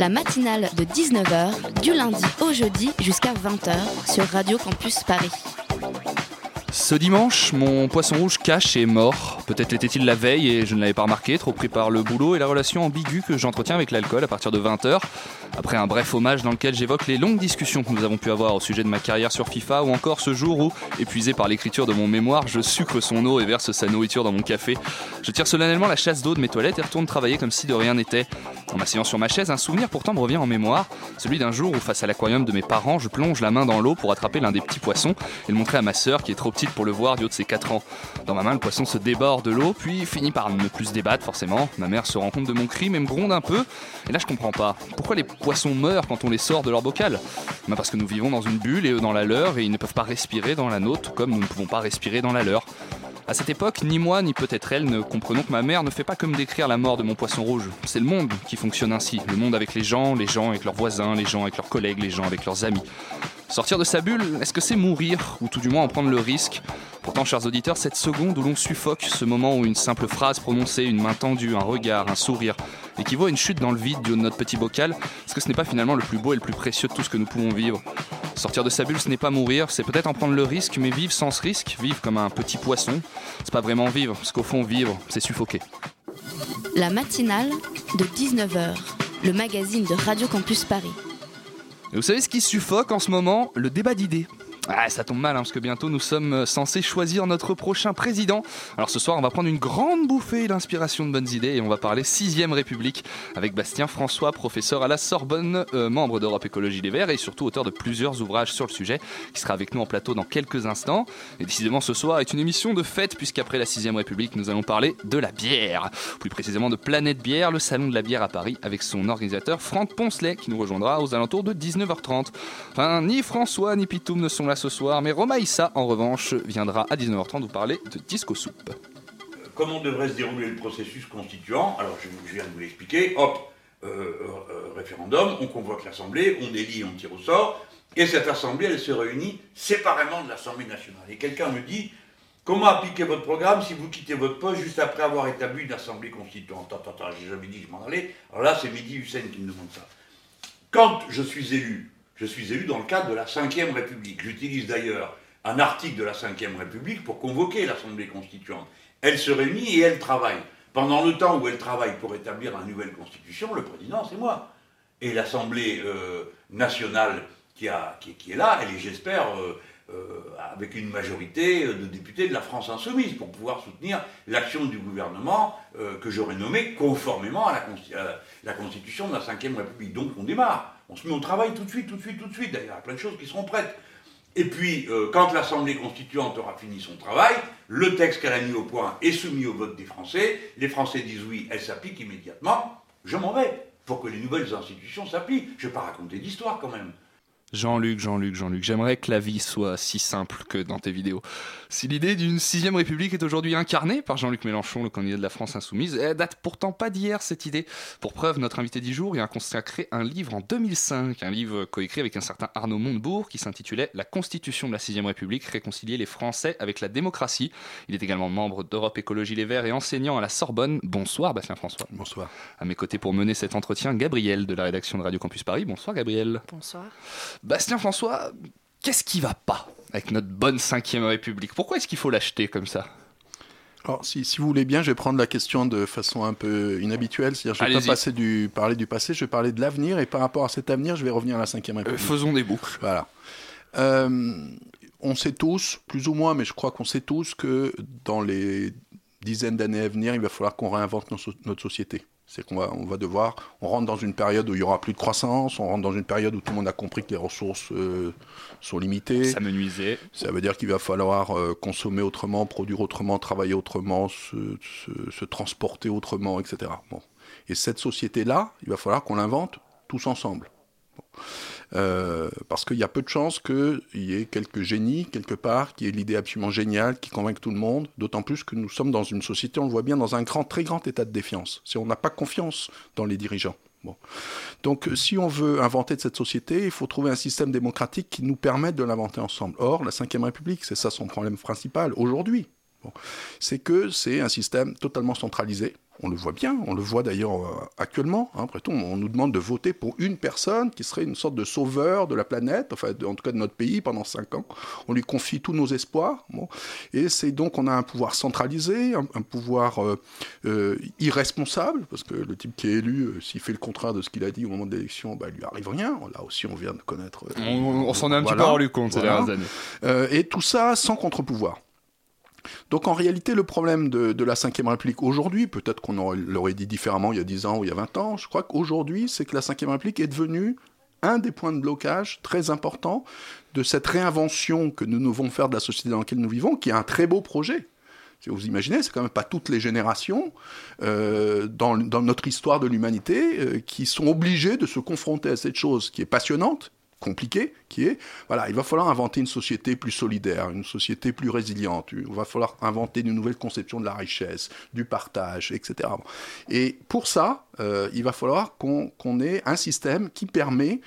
La matinale de 19h, du lundi au jeudi jusqu'à 20h sur Radio Campus Paris. Ce dimanche, mon poisson rouge cache est mort. Peut-être l'était-il la veille et je ne l'avais pas remarqué, trop pris par le boulot et la relation ambiguë que j'entretiens avec l'alcool à partir de 20h. Après un bref hommage dans lequel j'évoque les longues discussions que nous avons pu avoir au sujet de ma carrière sur FIFA ou encore ce jour où, épuisé par l'écriture de mon mémoire, je sucre son eau et verse sa nourriture dans mon café. Je tire solennellement la chasse d'eau de mes toilettes et retourne travailler comme si de rien n'était. En m'asseyant sur ma chaise, un souvenir pourtant me revient en mémoire, celui d'un jour où face à l'aquarium de mes parents, je plonge la main dans l'eau pour attraper l'un des petits poissons et le montrer à ma sœur qui est trop petite pour le voir du haut de ses 4 ans. Dans ma main, le poisson se déborde de l'eau, puis finit par ne plus se débattre forcément. Ma mère se rend compte de mon crime et me gronde un peu. Et là, je comprends pas. Pourquoi les poissons meurent quand on les sort de leur bocal Ben Parce que nous vivons dans une bulle et eux dans la leur et ils ne peuvent pas respirer dans la nôtre comme nous ne pouvons pas respirer dans la leur. À cette époque, ni moi ni peut-être elle ne comprenons que ma mère ne fait pas comme décrire la mort de mon poisson rouge. C'est le monde qui fonctionne ainsi. Le monde avec les gens, les gens avec leurs voisins, les gens avec leurs collègues, les gens avec leurs amis. Sortir de sa bulle, est-ce que c'est mourir ou tout du moins en prendre le risque Pourtant, chers auditeurs, cette seconde où l'on suffoque, ce moment où une simple phrase prononcée, une main tendue, un regard, un sourire, équivaut à une chute dans le vide du haut de notre petit bocal, est-ce que ce n'est pas finalement le plus beau et le plus précieux de tout ce que nous pouvons vivre Sortir de sa bulle, ce n'est pas mourir, c'est peut-être en prendre le risque, mais vivre sans ce risque, vivre comme un petit poisson, c'est pas vraiment vivre, parce qu'au fond, vivre, c'est suffoquer. La matinale de 19h, le magazine de Radio Campus Paris. Et vous savez ce qui suffoque en ce moment? Le débat d'idées. Ah, ça tombe mal, hein, parce que bientôt nous sommes euh, censés choisir notre prochain président. Alors ce soir, on va prendre une grande bouffée d'inspiration de bonnes idées et on va parler 6ème République avec Bastien François, professeur à la Sorbonne, euh, membre d'Europe Écologie Les Verts et surtout auteur de plusieurs ouvrages sur le sujet, qui sera avec nous en plateau dans quelques instants. Et décidément, ce soir est une émission de fête, puisqu'après la 6ème République, nous allons parler de la bière. Plus précisément de Planète Bière, le salon de la bière à Paris, avec son organisateur Franck Poncelet, qui nous rejoindra aux alentours de 19h30. Enfin, ni François ni Pitoum ne sont là ce soir, mais Romaïssa, en revanche, viendra à 19h30 vous parler de disco soupe. comment devrait se dérouler le processus constituant Alors, je, je viens de vous l'expliquer. Hop, euh, euh, référendum, on convoque l'Assemblée, on élit, on tire au sort, et cette Assemblée, elle se réunit séparément de l'Assemblée nationale. Et quelqu'un me dit, comment appliquer votre programme si vous quittez votre poste juste après avoir établi une Assemblée constituante? Attends, attends, j'ai jamais dit que je m'en allais. Alors là, c'est Midi Hussein qui me demande ça. Quand je suis élu, je suis élu dans le cadre de la Ve République. J'utilise d'ailleurs un article de la Ve République pour convoquer l'Assemblée constituante. Elle se réunit et elle travaille. Pendant le temps où elle travaille pour établir une nouvelle constitution, le président, c'est moi. Et l'Assemblée euh, nationale qui, est là, elle est, j'espère, euh, euh, avec une majorité de députés de la France insoumise pour pouvoir soutenir l'action du gouvernement que j'aurais nommé conformément à la, à la Constitution de la Ve République. Donc on démarre, on se met au travail tout de suite, tout de suite, tout de suite. D'ailleurs, il y a plein de choses qui seront prêtes. Et puis, euh, quand l'Assemblée constituante aura fini son travail, le texte qu'elle a mis au point est soumis au vote des Français. Les Français disent oui, elle s'applique immédiatement. Je m'en vais pour que les nouvelles institutions s'appliquent. Je ne vais pas raconter d'histoire quand même. Jean-Luc, Jean-Luc, Jean-Luc, j'aimerais que la vie soit si simple que dans tes vidéos. Si l'idée d'une sixième république est aujourd'hui incarnée par Jean-Luc Mélenchon, le candidat de la France insoumise, elle date pourtant pas d'hier cette idée. Pour preuve, notre invité du jour y a consacré un livre en 2005, un livre coécrit avec un certain Arnaud Montebourg qui s'intitulait La Constitution de la sixième république, réconcilier les Français avec la démocratie. Il est également membre d'Europe Écologie Les Verts et enseignant à la Sorbonne. Bonsoir Bastien François. Bonsoir. À mes côtés pour mener cet entretien, Gabriel de la rédaction de Radio Campus Paris. Bonsoir Gabriel. Bonsoir. Bastien François, qu'est-ce qui va pas avec notre bonne 5ème République? Pourquoi est-ce qu'il faut l'acheter comme ça? Alors, si, si vous voulez bien, je vais prendre la question de façon un peu inhabituelle. C'est-à-dire, je vais pas passer du, parler du passé, je vais parler de l'avenir. Et par rapport à cet avenir, je vais revenir à la 5 Euh, République. Faisons des boucles. Voilà. Euh, on sait tous, plus ou moins, mais je crois qu'on sait tous que dans les dizaines d'années à venir, il va falloir qu'on réinvente nos so- notre société. C'est qu'on va, on va devoir, on rentre dans une période où il y aura plus de croissance, on rentre dans une période où tout le monde a compris que les ressources euh, sont limitées. Ça me nuisait. Ça veut dire qu'il va falloir euh, consommer autrement, produire autrement, travailler autrement, se, se- se transporter autrement, etc. Bon. Et cette société-là, il va falloir qu'on l'invente tous ensemble. Bon. Euh, parce qu'il y a peu de chances qu'il y ait quelques génies quelque part qui aient l'idée absolument géniale, qui convainquent tout le monde, d'autant plus que nous sommes dans une société, on le voit bien, dans un grand, très grand état de défiance. Si on n'a pas confiance dans les dirigeants. Bon. Donc, si on veut inventer de cette société, il faut trouver un système démocratique qui nous permette de l'inventer ensemble. Or, la Ve République, c'est ça son problème principal aujourd'hui. C'est que c'est un système totalement centralisé, on le voit bien, on le voit d'ailleurs euh, actuellement. Hein. après tout, on nous demande de voter pour une personne qui serait une sorte de sauveur de la planète, enfin en tout cas de notre pays pendant cinq ans. On lui confie tous nos espoirs. Et c'est donc on a un pouvoir centralisé, un, pouvoir euh, euh, irresponsable, parce que le type qui est élu, s'il fait le contraire de ce qu'il a dit au moment de l'élection, bah, il lui arrive rien. Là aussi, on vient de connaître. on, s'en est un petit peu rendu compte ces dernières années. et tout ça sans contre-pouvoir. Donc en réalité, le problème de, la Ve République aujourd'hui, peut-être qu'on l'aurait dit différemment il y a 10 ans ou il y a 20 ans, je crois qu'aujourd'hui, c'est que la Ve République est devenue un des points de blocage très importants de cette réinvention que nous devons faire de la société dans laquelle nous vivons, qui est un très beau projet. Si vous imaginez, c'est quand même pas toutes les générations euh, dans, notre histoire de l'humanité euh, qui sont obligées de se confronter à cette chose qui est passionnante, compliqué, qui est, voilà, il va falloir inventer une société plus solidaire, une société plus résiliente, il va falloir inventer une nouvelle conception de la richesse, du partage, etc. Et pour ça, euh, il va falloir qu'on ait un système qui permet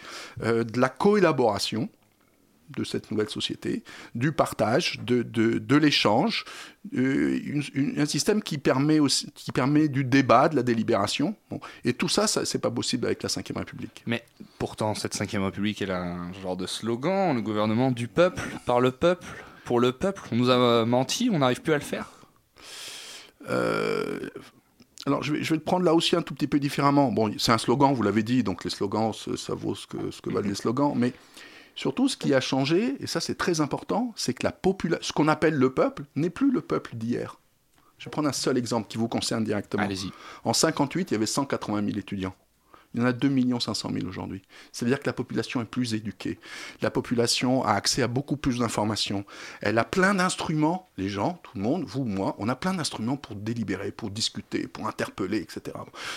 euh, de la coélaboration, de cette nouvelle société, du partage, de, de, l'échange, euh, un système qui permet, aussi, qui permet du débat, de la délibération. Et tout ça, ça c'est pas possible avec la Ve République. Mais pourtant, cette Ve République, elle a un genre de slogan, le gouvernement du peuple, par le peuple, pour le peuple. On nous a menti, on n'arrive plus à le faire euh, alors, je vais, je vais, le prendre là aussi un tout petit peu différemment. Bon, c'est un slogan, vous l'avez dit, donc les slogans, ça vaut ce que, ce que valent les slogans, mais Surtout, ce qui a changé, et ça c'est très important, c'est que la ce qu'on appelle le peuple n'est plus le peuple d'hier. Je vais prendre un seul exemple qui vous concerne directement. Allez-y. En 58, il y avait 180 000 étudiants. Il y en a 2 500 000 aujourd'hui. C'est-à-dire que la population est plus éduquée. La population a accès à beaucoup plus d'informations. Elle a plein d'instruments, les gens, tout le monde, vous, moi, on a plein d'instruments pour délibérer, pour discuter, pour interpeller, etc.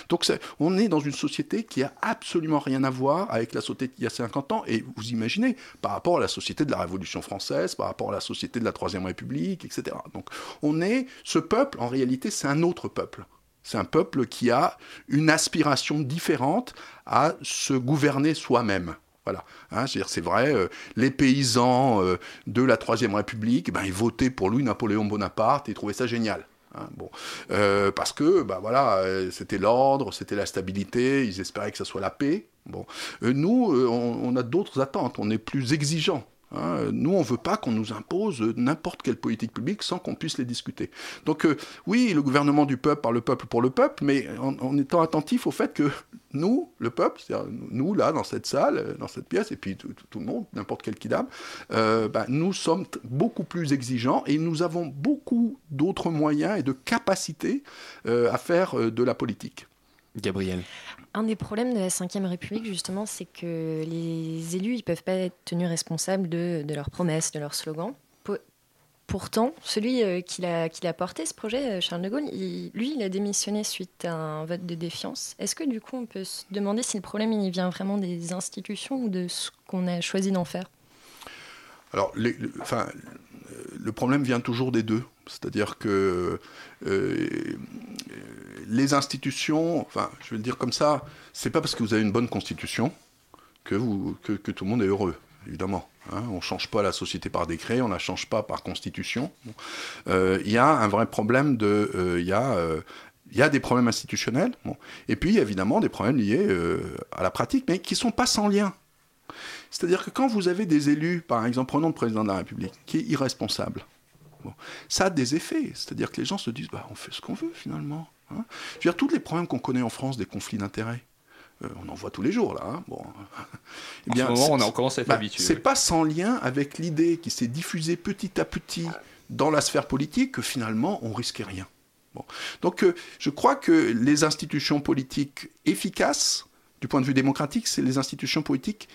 Donc on est dans une société qui a absolument rien à voir avec la société il y a 50 ans. Et vous imaginez, par rapport à la société de la Révolution française, par rapport à la société de la Troisième République, etc. Donc on est, ce peuple, en réalité, c'est un autre peuple. C'est un peuple qui a une aspiration différente à se gouverner soi-même. Voilà. Hein, c'est vrai, euh, les paysans euh, de la Troisième République, ben, ils votaient pour Louis-Napoléon Bonaparte ils trouvaient ça génial. Hein. Euh, parce que ben, c'était l'ordre, c'était la stabilité, ils espéraient que ce soit la paix. Bon. nous, on a d'autres attentes, on est plus exigeants. Hein, nous, on ne veut pas qu'on nous impose n'importe quelle politique publique sans qu'on puisse les discuter. Donc euh, oui, le gouvernement du peuple par le peuple pour le peuple, mais en, étant attentif au fait que nous, le peuple, c'est-à-dire nous, là, dans cette salle, euh, dans cette pièce, et puis tout, le monde, n'importe quel kidam, euh, bah, nous sommes beaucoup plus exigeants et nous avons beaucoup d'autres moyens et de capacités à faire de la politique. Gabriel. Un des problèmes de la Ve République, justement, c'est que les élus, ils peuvent pas être tenus responsables de, leurs promesses, de leurs slogans. Pourtant, celui euh, qui l'a, porté, ce projet, euh, Charles de Gaulle, lui, il a démissionné suite à un vote de défiance. Est-ce que du coup, on peut se demander si le problème il vient vraiment des institutions ou de ce qu'on a choisi d'en faire? Alors, le, enfin, le problème vient toujours des deux. C'est-à-dire que euh, les institutions, enfin, je vais le dire comme ça, c'est pas parce que vous avez une bonne constitution que, tout le monde est heureux, évidemment. Hein. on ne change pas la société par décret, on ne la change pas par constitution. Euh, il y a un vrai problème de. Euh, il y a. il y a des problèmes institutionnels, et puis évidemment des problèmes liés à la pratique, mais qui ne sont pas sans lien. C'est-à-dire que quand vous avez des élus, par exemple, prenons le président de la République, qui est irresponsable, ça a des effets. C'est-à-dire que les gens se disent, bah, on fait ce qu'on veut finalement. Hein. Je veux dire, tous les problèmes qu'on connaît en France des conflits d'intérêts, euh, on en voit tous les jours là. Hein. Bon. Eh bien, en ce moment, on commence à être bah, habitué. C'est pas sans lien avec l'idée qui s'est diffusée petit à petit dans la sphère politique que finalement on risquait rien. Bon. Donc euh, je crois que les institutions politiques efficaces, du point de vue démocratique, c'est les institutions politiques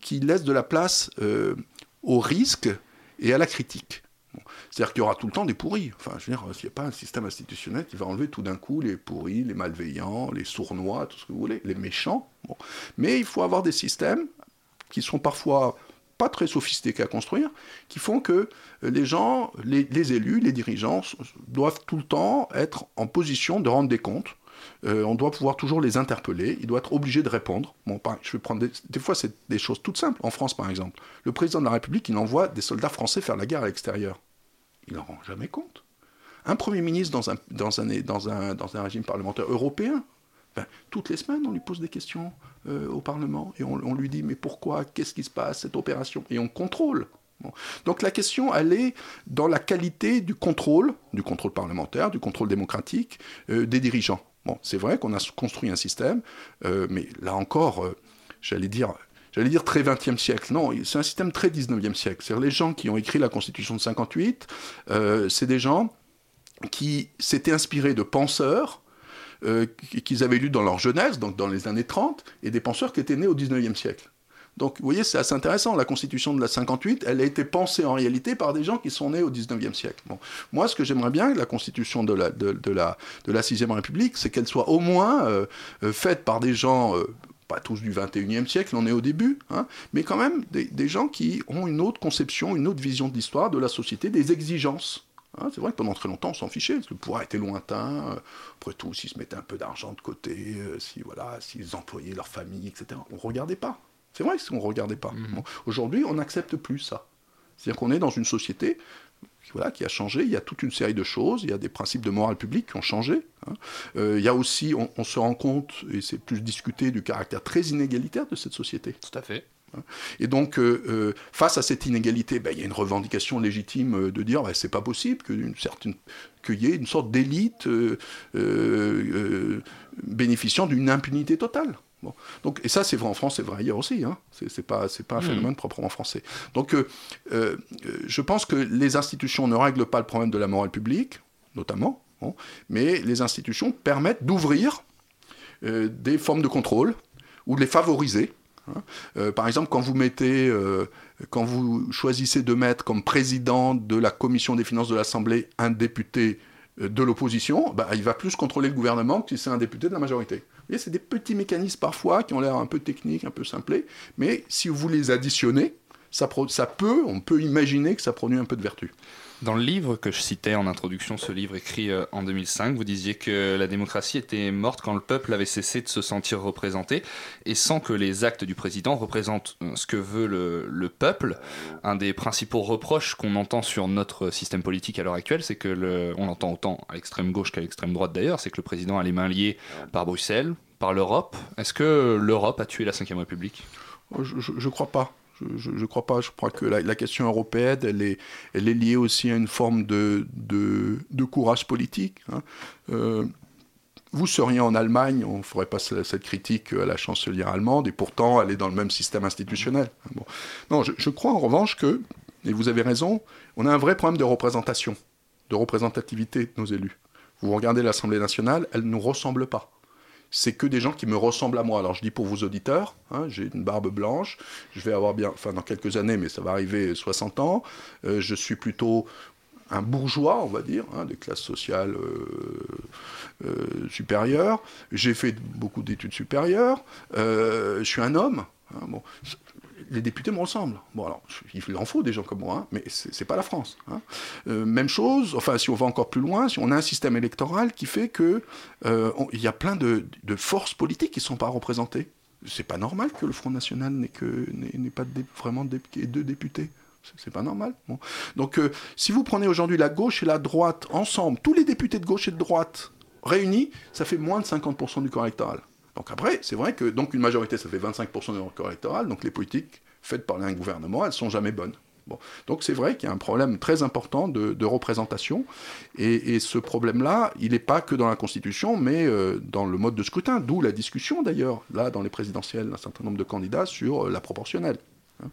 qui laissent de la place euh, au risque et à la critique. C'est-à-dire qu'il y aura tout le temps des pourris. Enfin, je veux dire, il n'y a pas un système institutionnel qui va enlever tout d'un coup les pourris, les malveillants, les sournois, tout ce que vous voulez, les méchants. Mais il faut avoir des systèmes qui sont parfois pas très sophistiqués à construire, qui font que les gens, les, élus, les dirigeants doivent tout le temps être en position de rendre des comptes. Euh, on doit pouvoir toujours les interpeller, ils doivent être obligés de répondre. Je vais des, fois, c'est des choses toutes simples. En France, par exemple, le président de la République, il envoie des soldats français faire la guerre à l'extérieur. Il n'en rend jamais compte. Un Premier ministre dans un régime parlementaire européen, ben, toutes les semaines, on lui pose des questions euh, au Parlement et on, lui dit mais pourquoi, qu'est-ce qui se passe, cette opération? Et on contrôle. Donc la question, elle est dans la qualité du contrôle, du contrôle parlementaire, du contrôle démocratique euh, des dirigeants. Bon, c'est vrai qu'on a construit un système, euh, mais là encore, j'allais dire, j'allais dire très 20e siècle. Non, c'est un système très 19e siècle. C'est-à-dire les gens qui ont écrit la Constitution de 58, c'est des gens qui s'étaient inspirés de penseurs euh, qu'ils avaient lu dans leur jeunesse, donc dans les années 30, et des penseurs qui étaient nés au 19e siècle. Donc, vous voyez, c'est assez intéressant. La Constitution de la 58, elle a été pensée en réalité par des gens qui sont nés au 19e siècle. Moi, ce que j'aimerais bien, la Constitution de la, de, la, de la 6e République, c'est qu'elle soit au moins euh, euh, faite par des gens, pas tous du 21e siècle, on est au début, hein, mais quand même des, gens qui ont une autre conception, une autre vision de l'histoire, de la société, des exigences. Hein, c'est vrai que pendant très longtemps, on s'en fichait, le pouvoir était lointain. Euh, après tout, s'ils se mettaient un peu d'argent de côté, euh, si, voilà, s'ils employaient leur famille, etc., on ne regardait pas. C'est vrai qu'on ne regardait pas. Mmh. Aujourd'hui, on n'accepte plus ça. C'est-à-dire qu'on est dans une société voilà, qui a changé. Il y a toute une série de choses. Il y a des principes de morale publique qui ont changé. Hein. Euh, il y a aussi, on, on, se rend compte, et c'est plus discuté, du caractère très inégalitaire de cette société. Tout à fait. Hein. Et donc, euh, euh, face à cette inégalité, ben, il y a une revendication légitime de dire ben, c'est pas possible qu'il y ait une sorte d'élite bénéficiant d'une impunité totale. Donc, et ça, c'est vrai en France, c'est vrai ailleurs aussi. Hein. C'est pas, pas un mmh. phénomène proprement français. Donc, je pense que les institutions ne règlent pas le problème de la morale publique, notamment, mais les institutions permettent d'ouvrir des formes de contrôle ou de les favoriser Hein. Euh, par exemple, quand vous mettez, euh, quand vous choisissez de mettre comme président de la commission des finances de l'Assemblée un député euh, de l'opposition, bah, il va plus contrôler le gouvernement que si c'est un député de la majorité. Vous c'est des petits mécanismes parfois qui ont l'air un peu techniques, un peu simplés, mais si vous les additionnez, ça peut, on peut imaginer que ça produit un peu de vertu. Dans le livre que je citais en introduction, ce livre écrit euh, en 2005, vous disiez que la démocratie était morte quand le peuple avait cessé de se sentir représenté et sans que les actes du président représentent euh, ce que veut le, peuple. Un des principaux reproches qu'on entend sur notre système politique à l'heure actuelle, c'est que le, on l'entend autant à l'extrême gauche qu'à l'extrême droite d'ailleurs, c'est que le président a les mains liées par Bruxelles, par l'Europe. Est-ce que l'Europe a tué la Ve République? Je ne crois pas. Je ne crois pas. Je crois que la, question européenne, elle est, liée aussi à une forme de, courage politique. Hein. Euh, vous seriez en Allemagne, on ne ferait pas cette critique à la chancelière allemande, et pourtant elle est dans le même système institutionnel. Bon. Non, je, je, crois en revanche que, et vous avez raison, on a un vrai problème de représentation, de représentativité de nos élus. Vous regardez l'Assemblée nationale, elle ne nous ressemble pas c'est que des gens qui me ressemblent à moi. Alors je dis pour vos auditeurs, hein, j'ai une barbe blanche, je vais avoir bien, enfin dans quelques années, mais ça va arriver 60 ans, euh, je suis plutôt un bourgeois, on va dire, hein, des classes sociales euh, euh, supérieures. J'ai fait beaucoup d'études supérieures. je suis un homme. Hein, bon, les députés me ressemblent. Bon, alors, il en faut des gens comme moi, hein, mais n'est pas la France. Hein. Euh, même chose, enfin, si on va encore plus loin, si on a un système électoral qui fait que euh, il y a plein de, forces politiques qui ne sont pas représentées. C'est pas normal que le Front National n'ait pas vraiment deux députés. C'est pas normal. Donc, euh, si vous prenez aujourd'hui la gauche et la droite ensemble, tous les députés de gauche et de droite réunis, ça fait moins de 50% du corps électoral. Donc après, c'est vrai que donc une majorité, ça fait 25% du corps électoral, donc les politiques faites par un gouvernement, elles sont jamais bonnes. Bon. Donc c'est vrai qu'il y a un problème très important de, représentation, et, ce problème-là, il n'est pas que dans la Constitution, mais euh, dans le mode de scrutin, d'où la discussion d'ailleurs, là, dans les présidentielles, d'un certain nombre de candidats sur euh, la proportionnelle. Hein.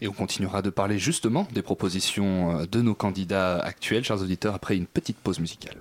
Et on continuera de parler justement des propositions euh, de nos candidats actuels, chers auditeurs, après une petite pause musicale.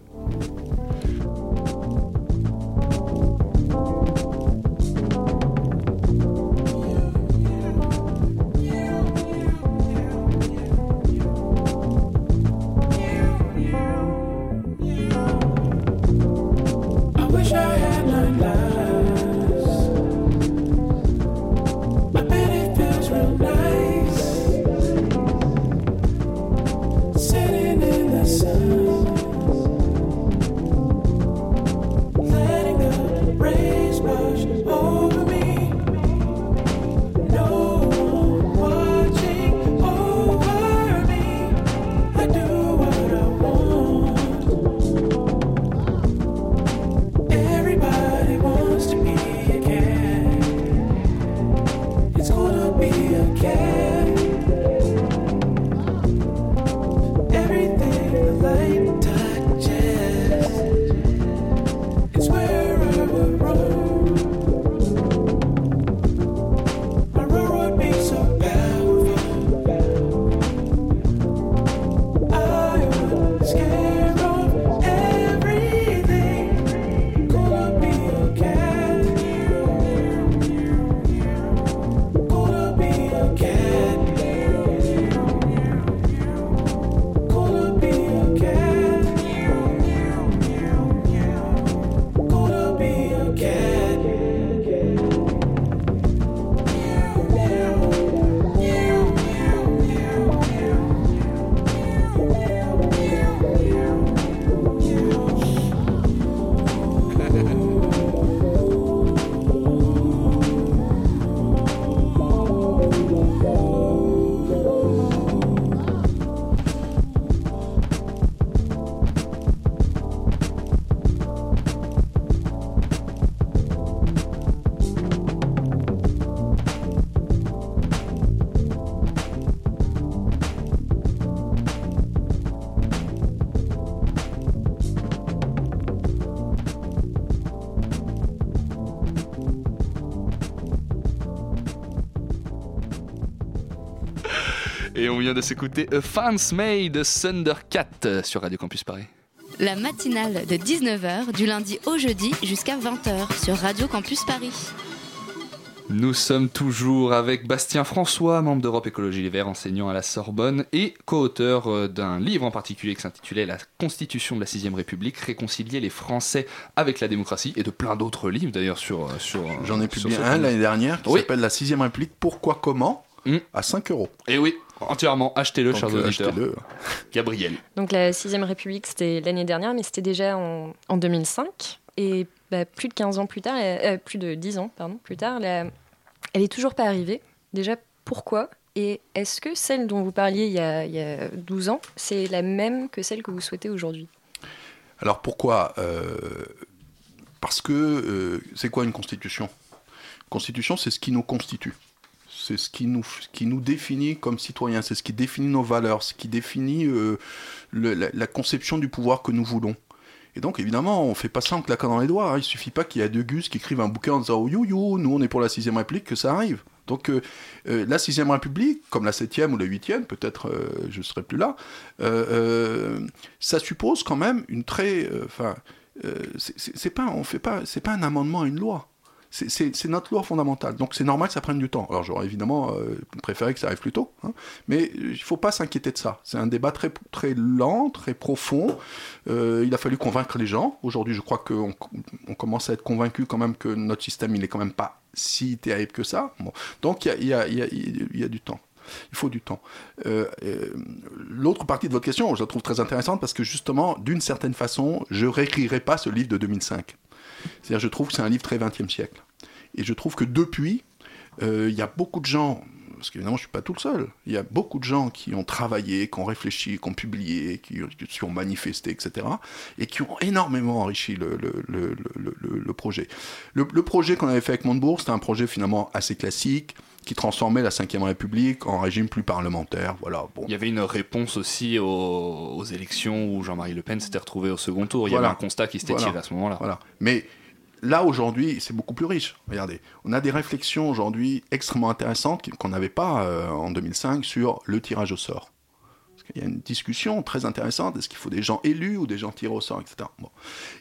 Vient de s'écouter A Fans Made Thundercat sur Radio Campus Paris. La matinale de 19h du lundi au jeudi jusqu'à 20h sur Radio Campus Paris. Nous sommes toujours avec Bastien François, membre d'Europe Écologie Les Verts, enseignant à la Sorbonne et co-auteur euh, d'un livre en particulier qui s'intitulait La Constitution de la Sixième République, réconcilier les Français avec la démocratie et de plein d'autres livres d'ailleurs sur... euh, sur J'en ai publié un l'année dernière qui Oui. s'appelle La sixième réplique, pourquoi, comment Mm. à 5 euros. Et oui, entièrement, achetez-le, Donc, chers euh, auditeurs. achetez-le. Gabriel. Donc la sixième République, c'était l'année dernière, mais c'était déjà en, en 2005. Et bah, plus de 15 ans plus tard, euh, plus de 10 ans pardon, plus tard, la- elle est toujours pas arrivée. Déjà, pourquoi? Et est-ce que celle dont vous parliez il y a, il y a 12 ans, c'est la même que celle que vous souhaitez aujourd'hui? Alors pourquoi? Euh, Parce que euh, c'est quoi une constitution? Constitution, c'est ce qui nous constitue. C'est ce qui nous, qui nous définit comme citoyens, c'est ce qui définit nos valeurs, ce qui définit euh, la, conception du pouvoir que nous voulons. Et donc, évidemment, on fait pas ça en claquant dans les doigts. hein. Il suffit pas qu'il y ait deux gus qui écrivent un bouquin en disant oh, you, you, nous on est pour la sixième république, que ça arrive. Donc, euh, euh, la sixième république, comme la septième ou la huitième, peut-être euh, je serai plus là, ça suppose quand même une très, enfin, c'est- pas, pas, pas un amendement à une loi. C'est- notre loi fondamentale. Donc c'est normal que ça prenne du temps. Alors j'aurais évidemment euh, préféré que ça arrive plus tôt, hein. mais euh, il ne faut pas s'inquiéter de ça. C'est un débat très, très lent, très profond. Euh, il a fallu convaincre les gens. Aujourd'hui, je crois qu'on on commence à être convaincu quand même que notre système, il est quand même pas si terrible que ça. Donc il y y y a- du temps. Il faut du temps. L'autre partie de votre question, je la trouve très intéressante parce que justement, d'une certaine façon, je réécrirai pas ce livre de 2005. C'est-à-dire, je trouve que c'est un livre très 20e siècle. Et je trouve que depuis, euh, il y a beaucoup de gens, parce qu'évidemment, je ne suis pas tout le seul, il y a beaucoup de gens qui ont travaillé, qui ont réfléchi, qui ont publié, qui, qui ont manifesté, etc., et qui ont énormément enrichi le, le, projet. Le, le projet qu'on avait fait avec Montebourg, c'était un projet finalement assez classique, qui transformait la Ve République en régime plus parlementaire. Voilà, bon. Il y avait une réponse aussi aux, aux élections où Jean-Marie Le Pen s'était retrouvé au second tour. Il y avait un constat qui s'était Voilà. tiré à ce moment-là. Voilà. Mais là, aujourd'hui, c'est beaucoup plus riche. Regardez, on a des réflexions aujourd'hui extrêmement intéressantes qu'on n'avait pas euh, en 2005 sur le tirage au sort. Qu'il y a une discussion très intéressante, est-ce qu'il faut des gens élus ou des gens tirés au sort, etc. Bon.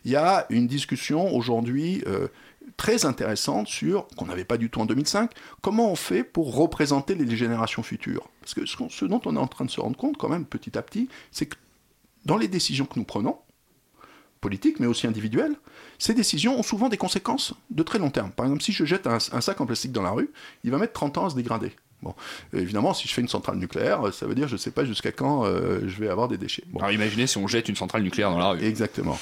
Il y a une discussion aujourd'hui euh, très intéressante sur, qu'on n'avait pas du tout en 2005, comment on fait pour représenter les générations futures. Parce que ce, dont on est en train de se rendre compte quand même petit à petit, c'est que dans les décisions que nous prenons, politiques mais aussi individuelles, ces décisions ont souvent des conséquences de très long terme. Par exemple, si je jette un, un sac en plastique dans la rue, il va mettre 30 ans à se dégrader. Bon, Euh, évidemment, si je fais une centrale nucléaire, euh, ça veut dire je ne sais pas jusqu'à quand euh, je vais avoir des déchets. Bon. Alors imaginez si on jette une centrale nucléaire dans la rue. Exactement.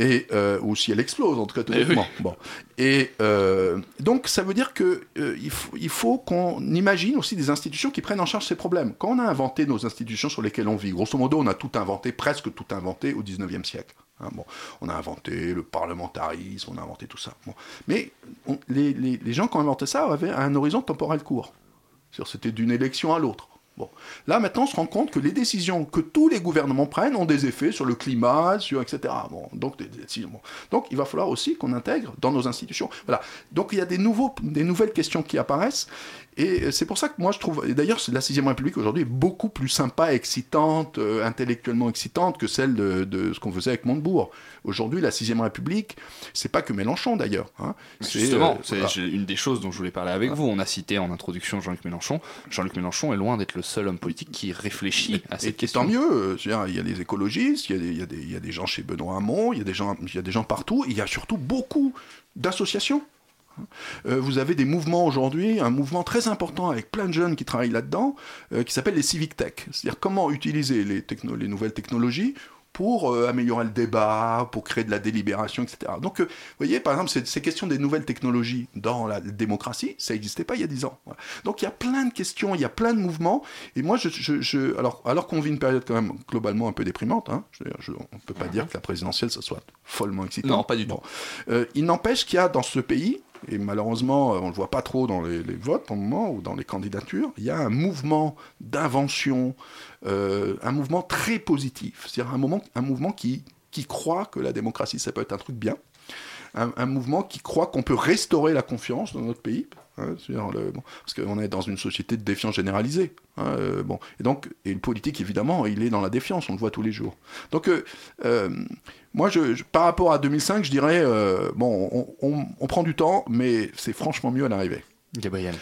Et, euh, ou si elle explose, en tout cas, tout Eh bêtement. Bon. Et euh, donc, ça veut dire que euh, il faut, il faut qu'on imagine aussi des institutions qui prennent en charge ces problèmes. Quand on a inventé nos institutions sur lesquelles on vit, grosso modo, on a tout inventé, presque tout inventé au 19e siècle. Hein, bon, on a inventé le parlementarisme, on a inventé tout ça. Bon. Mais on- les, les- les gens qui ont inventé ça avaient un horizon temporel court. C'était d'une élection à l'autre. Bon. Là, maintenant, on se rend compte que les décisions que tous les gouvernements prennent ont des effets sur le climat, sur etc. Donc, il va falloir aussi qu'on intègre dans nos institutions. Voilà. Donc, il y a des nouvelles questions qui apparaissent. Et c'est pour ça que moi je trouve, et d'ailleurs la 6 République aujourd'hui est beaucoup plus sympa, excitante, euh, intellectuellement excitante que celle de, ce qu'on faisait avec Montebourg. Aujourd'hui la 6 République, c'est pas que Mélenchon d'ailleurs. Hein. Justement, euh, c'est une des choses dont je voulais parler avec vous. On a cité en introduction Jean-Luc Mélenchon. Jean-Luc Mélenchon est loin d'être le seul homme politique qui réfléchit à cette question. Tant mieux, il y a les écologistes, il y, y, a des gens chez Benoît Hamon, il y, a des gens, il y a des gens partout, il y a surtout beaucoup d'associations euh, vous avez des mouvements aujourd'hui, un mouvement très important avec plein de jeunes qui travaillent là-dedans, euh, qui s'appelle les civic tech. C'est-à-dire comment utiliser les, les nouvelles technologies pour euh, améliorer le débat, pour créer de la délibération, etc. Donc, vous voyez, par exemple, ces, questions des nouvelles technologies dans la démocratie, ça n'existait pas il y a 10 ans. Donc, il y a plein de questions, il y a plein de mouvements. Et moi, je, alors, alors qu'on vit une période quand même globalement un peu déprimante, hein, on ne peut pas dire que la présidentielle, ça soit follement excitant. Non, pas du tout. il n'empêche qu'il y a dans ce pays et malheureusement, euh, on ne le voit pas trop dans les, votes pour le moment ou dans les candidatures, il y a un mouvement d'invention, euh, un mouvement très positif, c'est-à-dire un, un mouvement qui, qui croit que la démocratie, ça peut être un truc bien, un, mouvement qui croit qu'on peut restaurer la confiance dans notre pays, hein, parce qu'on est dans une société de défiance généralisée. Hein, euh, bon, et donc, et le politique, évidemment, il est dans la défiance, on le voit tous les jours. Donc, euh, euh, moi, je, par rapport à 2005, je dirais, bon, on, prend du temps, mais c'est franchement mieux à l'arrivée. Gabriel.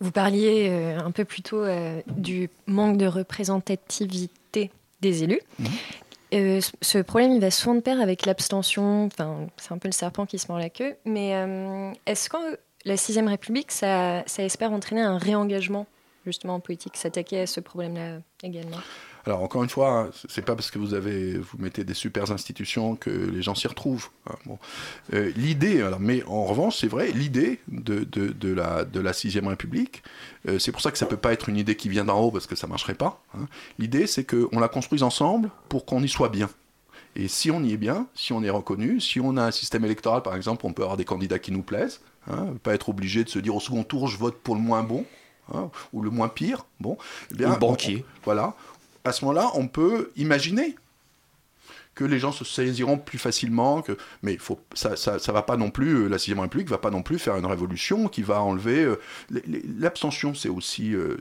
Vous parliez un peu plus tôt du manque de représentativité des élus. Mhm. Euh, ce problème, il va souvent de pair avec l'abstention. Enfin, c'est un peu le serpent qui se mord la queue. Mais euh, est-ce que la Sixième République, ça, espère entraîner un réengagement justement en politique, s'attaquer à ce problème-là également alors encore une fois, hein, c'est pas parce que vous avez vous mettez des super institutions que les gens s'y retrouvent. Hein, bon. Euh, l'idée, mais en revanche, c'est vrai, l'idée de, de, de, la de la sixième République, euh, c'est pour ça que ça peut pas être une idée qui vient d'en haut parce que ça marcherait pas. Hein. L'idée, c'est qu'on la construise ensemble pour qu'on y soit bien. Et si on y est bien, si on est reconnu, si on a un système électoral, par exemple, on peut avoir des candidats qui nous plaisent, hein, pas être obligé de se dire au second tour, je vote pour le moins bon, hein, ou le moins pire, bon, eh bien, le banquier. voilà, à ce moment-là, on peut imaginer que les gens se saisiront plus facilement, que... mais faut, ça, ça, ça va pas non plus, euh, la 6 République va pas non plus faire une révolution qui va enlever... Euh, l'abstention, c'est aussi... Euh,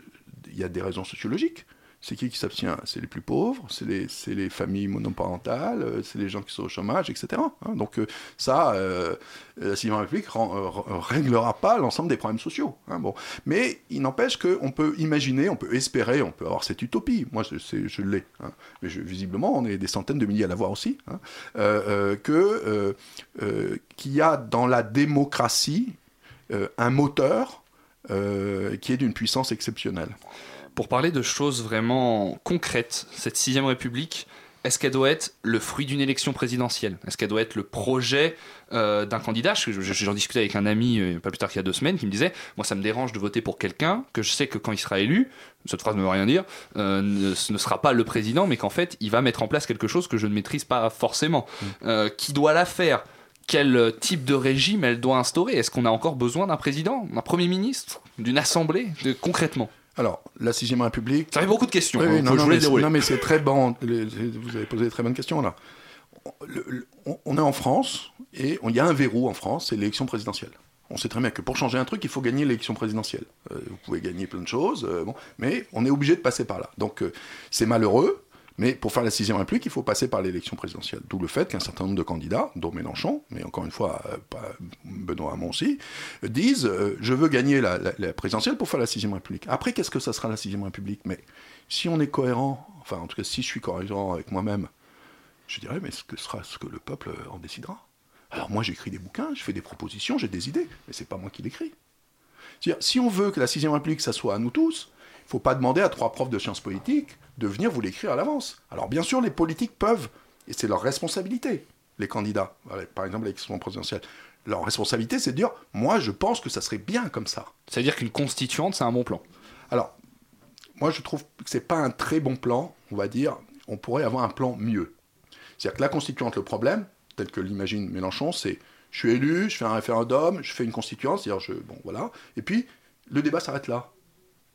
il y a des raisons sociologiques. C'est qui qui s'abstient? C'est les plus pauvres, c'est les, les, familles monoparentales, euh, c'est les gens qui sont au chômage, etc. Hein. donc euh, ça, euh, la Sixième République ne réglera pas l'ensemble des problèmes sociaux. Hein. bon. Mais il n'empêche qu'on peut imaginer, on peut espérer, on peut avoir cette utopie. Moi, je, l'ai. Hein. Mais visiblement, on est des centaines de milliers à l'avoir aussi. qu'il y a dans la démocratie un moteur qui est d'une puissance exceptionnelle pour parler de choses vraiment concrètes, cette sixième République, est-ce qu'elle doit être le fruit d'une élection présidentielle? Est-ce qu'elle doit être le projet euh, d'un candidat? J'en discutais avec un ami euh, pas plus tard qu'il y a deux semaines qui me disait Moi, ça me dérange de voter pour quelqu'un que je sais que quand il sera élu, cette phrase ne veut rien dire, euh, ce ne sera pas le président, mais qu'en fait, il va mettre en place quelque chose que je ne maîtrise pas forcément. Mm. qui doit la faire? Quel type de régime elle doit instaurer? Est-ce qu'on a encore besoin d'un président, d'un premier ministre, d'une assemblée, de, concrètement alors, la sixième République. Ça fait beaucoup de questions. Hein, non, mais c'est très bon. Vous avez posé de très bonnes questions là. On est en France et il y a un verrou en France, c'est l'élection présidentielle. On sait très bien que pour changer un truc, il faut gagner l'élection présidentielle. Euh, vous pouvez gagner plein de choses, euh, bon, mais on est obligé de passer par là. Donc euh, c'est malheureux, mais pour faire la sixième république, il faut passer par l'élection présidentielle. D'où le fait qu'un certain nombre de candidats, dont Mélenchon, mais encore une fois, euh, Benoît Hamon aussi, disent euh, je veux gagner la, présidentielle pour faire la sixième république. Après, qu'est-ce que ça sera la sixième république Mais si on est cohérent, enfin en tout cas si je suis cohérent avec moi-même, je dirais mais ce que sera ce que le peuple en décidera? Alors moi j'écris des bouquins, je fais des propositions, j'ai des idées, mais c'est pas moi qui l'écris. Si on veut que la sixième république, ça soit à nous tous, faut pas demander à trois profs de sciences politiques de venir vous l'écrire à l'avance. Alors bien sûr, les politiques peuvent, et c'est leur responsabilité, les candidats, par exemple l'élection présidentielle, leur responsabilité, c'est de dire, moi je pense que ça serait bien comme ça. C'est-à-dire qu'une constituante, c'est un bon plan. Alors, moi je trouve que c'est pas un très bon plan, on va dire, on pourrait avoir un plan mieux. C'est-à-dire que la constituante, le problème, tel que l'imagine Mélenchon, c'est je suis élu, je fais un référendum, je fais une constituante, c'est-à-dire je bon voilà, et puis le débat s'arrête là.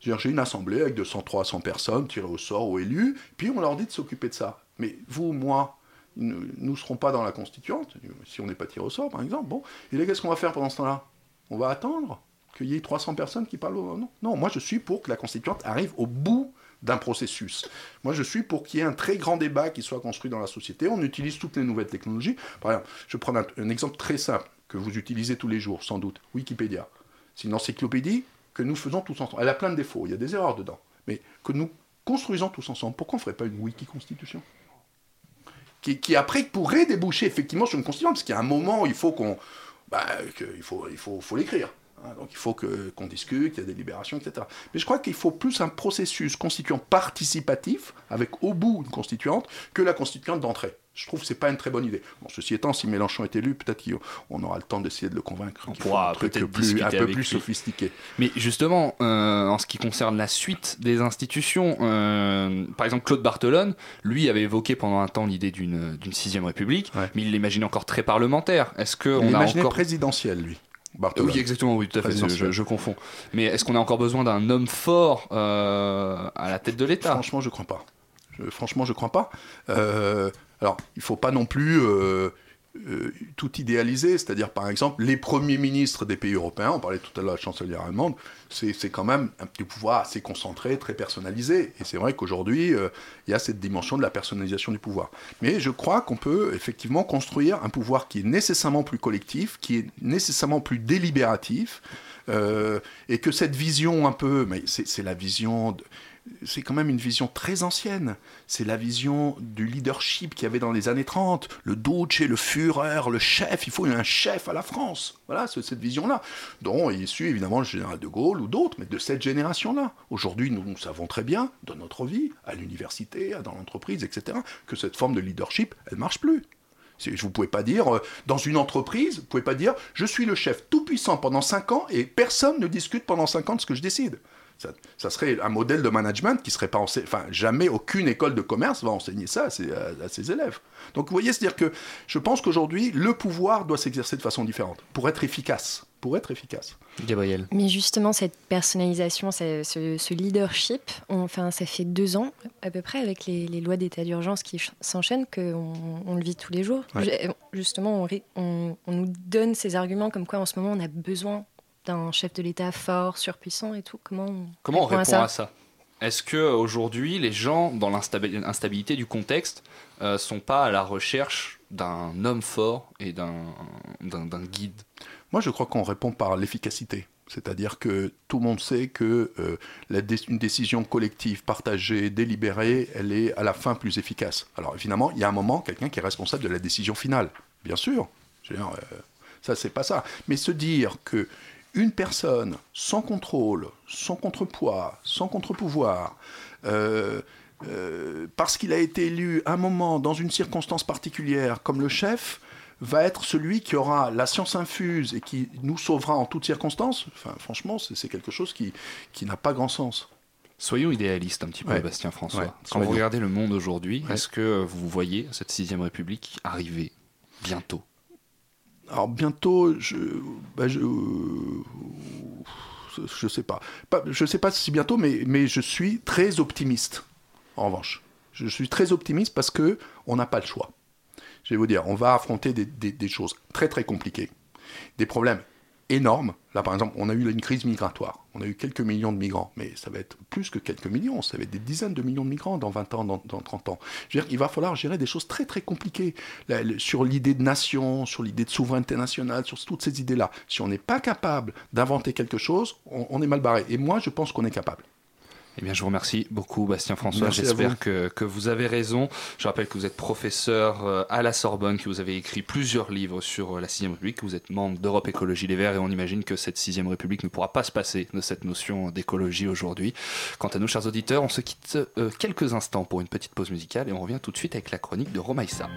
J'ai une assemblée avec 200, 300 personnes tirées au sort ou élues, puis on leur dit de s'occuper de ça. Mais vous, moi, nous ne serons pas dans la constituante, si on n'est pas tiré au sort, par exemple. Bon, et là, qu'est-ce qu'on va faire pendant ce temps-là? On va attendre qu'il y ait 300 personnes qui parlent au... Non, non, moi je suis pour que la constituante arrive au bout d'un processus. Moi, je suis pour qu'il y ait un très grand débat qui soit construit dans la société. On utilise toutes les nouvelles technologies. Par exemple, je prends un, un exemple très simple que vous utilisez tous les jours, sans doute, Wikipédia. C'est une encyclopédie que nous faisons tous ensemble. Elle a plein de défauts, il y a des erreurs dedans, mais que nous construisons tous ensemble. Pourquoi on ne ferait pas une wiki-constitution qui, après pourrait déboucher effectivement sur une constitution, parce qu'il y a un moment où il faut qu'on... Bah, il faut, il faut, faut l'écrire. Hein, donc il faut qu'on discute, qu'il y a des libérations, etc. Mais je crois qu'il faut plus un processus constituant participatif, avec au bout une constituante, que la constituante d'entrée. Je trouve que ce n'est pas une très bonne idée. Bon, ceci étant, si Mélenchon est élu, peut-être qu'on aura le temps d'essayer de le convaincre. On pourra peut-être plus, un peu plus sophistiqué. Mais justement, euh, en ce qui concerne la suite des institutions, euh, par exemple Claude Barthelone, lui avait évoqué pendant un temps l'idée d'une sixième république, mais il l'imagine encore très parlementaire. Est-ce que on a encore présidentielle, lui oui, exactement, oui, tout à fait, je, confonds. Mais est-ce qu'on a encore besoin d'un homme fort euh, à la tête de l'État? Franchement, je crois pas. Franchement, je crois pas. Euh, alors, il faut pas non plus euh, euh, tout idéalisé, c'est-à-dire par exemple les premiers ministres des pays européens, on parlait tout à l'heure de la chancelière allemande, c'est quand même un petit pouvoir assez concentré, très personnalisé. Et c'est vrai qu'aujourd'hui, il y a cette dimension de la personnalisation du pouvoir. Mais je crois qu'on peut effectivement construire un pouvoir qui est nécessairement plus collectif, qui est nécessairement plus délibératif, et que cette vision un peu, mais c'est la vision... c'est quand même une vision très ancienne. C'est la vision du leadership qu'il y avait dans les années 30. Le Duce, le Führer, le chef. Il faut un chef à la France. Voilà, c'est cette vision-là. Dont est issu évidemment le général de Gaulle ou d'autres, mais de cette génération-là. Aujourd'hui, nous, savons très bien, dans notre vie, à l'université, dans l'entreprise, etc., que cette forme de leadership, elle marche plus. Vous ne pouvez pas dire, euh, dans une entreprise, vous pouvez pas dire, je suis le chef tout puissant pendant 5 ans et personne ne discute pendant 5 ans de ce que je décide. Ça, serait un modèle de management qui serait pas enseigné. Enfin, jamais aucune école de commerce va enseigner ça à ses, élèves. Donc, vous voyez, c'est-à-dire que je pense qu'aujourd'hui, le pouvoir doit s'exercer de façon différente pour être efficace. Pour être efficace. Gabriel. Mais justement, cette personnalisation, ce, ce leadership, enfin, ça fait deux ans à peu près avec les, lois d'état d'urgence qui s'enchaînent qu'on on le vit tous les jours. Justement, on, on nous donne ces arguments comme quoi en ce moment on a besoin d'un chef de l'État fort, surpuissant et tout Comment on, Comment on répond à ça, Est-ce que aujourd'hui les gens, dans l'instabilité du contexte, euh, sont pas à la recherche d'un homme fort et d'un guide? Moi, je crois qu'on répond par l'efficacité. C'est-à-dire que tout le monde sait que euh, une décision collective, partagée, délibérée, elle est à la fin plus efficace. Alors évidemment, il y a un moment, quelqu'un qui est responsable de la décision finale. Bien sûr. Dire, euh, ça, c'est pas ça. Mais se dire que une personne sans contrôle, sans contrepoids, sans contre-pouvoir, euh, euh, parce qu'il a été élu un moment dans une circonstance particulière comme le chef, va être celui qui aura la science infuse et qui nous sauvera en toutes circonstances, enfin, franchement, c'est quelque chose qui, qui n'a pas grand sens. Soyons idéalistes un petit peu, Bastien François. Quand vous regardez le monde aujourd'hui, est-ce que vous voyez cette sixième République arriver bientôt? Alors bientôt, je, bah je, je sais pas. Je sais pas si bientôt, mais, mais je suis très optimiste. En revanche, je suis très optimiste parce que on n'a pas le choix. Je vais vous dire, on va affronter des, choses très très compliquées, des problèmes énorme. Là, par exemple, on a eu une crise migratoire. On a eu quelques millions de migrants, mais ça va être plus que quelques millions. Ça va être des dizaines de millions de migrants dans 20 ans, dans, 30 ans. Je veux dire, il va falloir gérer des choses très, très compliquées sur l'idée de nation, sur l'idée de souveraineté nationale, sur toutes ces idées-là. Si on n'est pas capable d'inventer quelque chose, on est mal barré. Et moi, je pense qu'on est capable. Eh bien, je vous remercie beaucoup, Bastien François. J'espère que, que, vous avez raison. Je rappelle que vous êtes professeur euh, à la Sorbonne, que vous avez écrit plusieurs livres sur euh, la Sixième République, que vous êtes membre d'Europe Écologie Les Verts, et on imagine que cette Sixième République ne pourra pas se passer de cette notion d'écologie aujourd'hui. Quant à nous, chers auditeurs, on se quitte euh, quelques instants pour une petite pause musicale et on revient tout de suite avec la chronique de Romaïssa.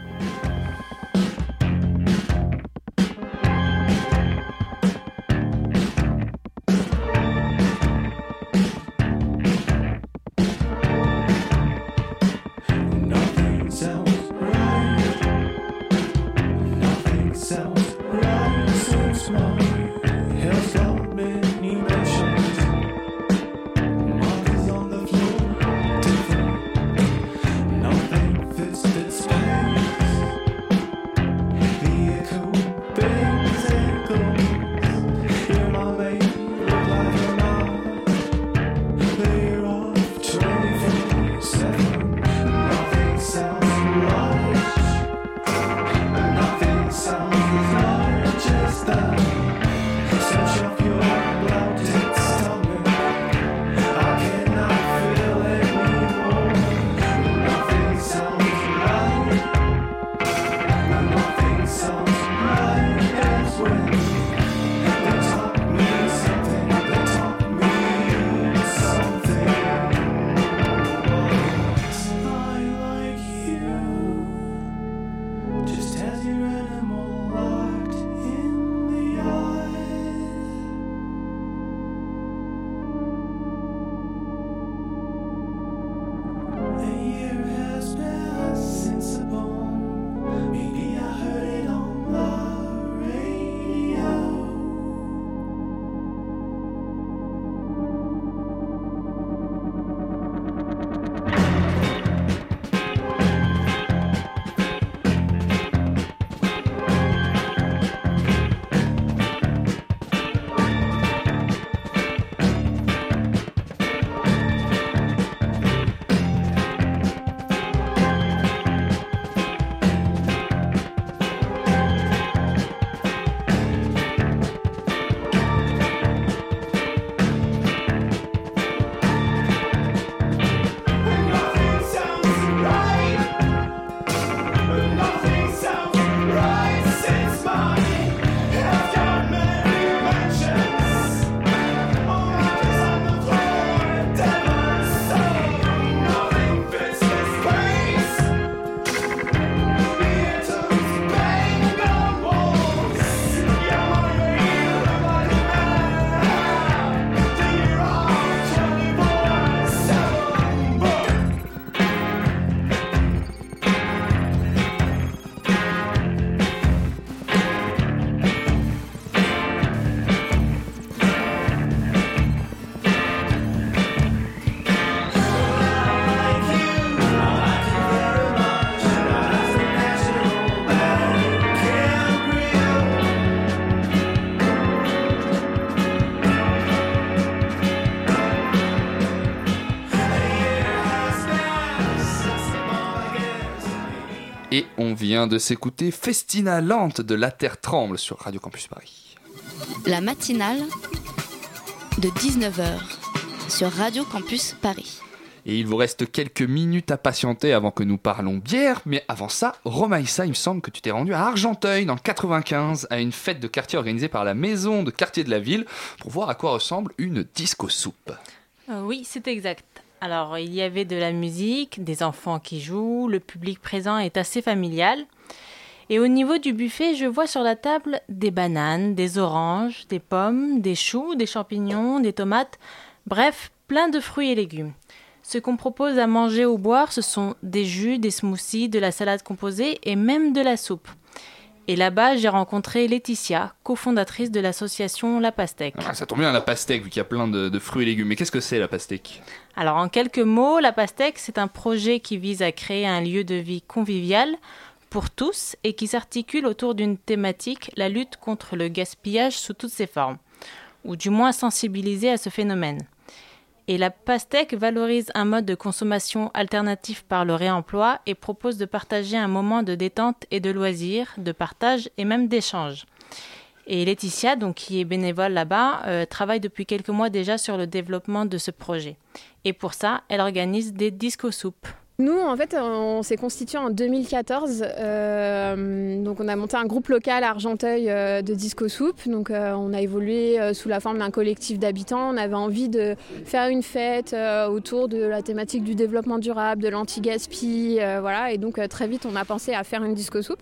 Vient de s'écouter Festina Lente de La Terre Tremble sur Radio Campus Paris. La matinale de 19h sur Radio Campus Paris. Et il vous reste quelques minutes à patienter avant que nous parlons bière. Mais avant ça, Romaïssa, il me semble que tu t'es rendu à Argenteuil dans le 95 à une fête de quartier organisée par la maison de quartier de la ville pour voir à quoi ressemble une disco soupe. Euh, oui, c'est exact. Alors, il y avait de la musique, des enfants qui jouent, le public présent est assez familial. Et au niveau du buffet, je vois sur la table des bananes, des oranges, des pommes, des choux, des champignons, des tomates, bref, plein de fruits et légumes. Ce qu'on propose à manger ou boire, ce sont des jus, des smoothies, de la salade composée et même de la soupe. Et là-bas, j'ai rencontré Laetitia, cofondatrice de l'association La Pastèque. Ah, ça tombe bien, la pastèque, vu qu'il y a plein de, de fruits et légumes. Mais qu'est-ce que c'est la pastèque? Alors, en quelques mots, La Pastèque, c'est un projet qui vise à créer un lieu de vie convivial pour tous et qui s'articule autour d'une thématique, la lutte contre le gaspillage sous toutes ses formes, ou du moins sensibiliser à ce phénomène. Et la pastèque valorise un mode de consommation alternatif par le réemploi et propose de partager un moment de détente et de loisir, de partage et même d'échange. Et Laetitia, donc, qui est bénévole là-bas, euh, travaille depuis quelques mois déjà sur le développement de ce projet. Et pour ça, elle organise des disco-soupes. Nous, en fait, on s'est constitué en 2014. Euh, donc, on a monté un groupe local à Argenteuil euh, de Disco Soup. Donc, euh, on a évolué sous la forme d'un collectif d'habitants. On avait envie de faire une fête autour de la thématique du développement durable, de l'anti-gaspi. voilà. Et donc, très vite, on a pensé à faire une Disco Soup.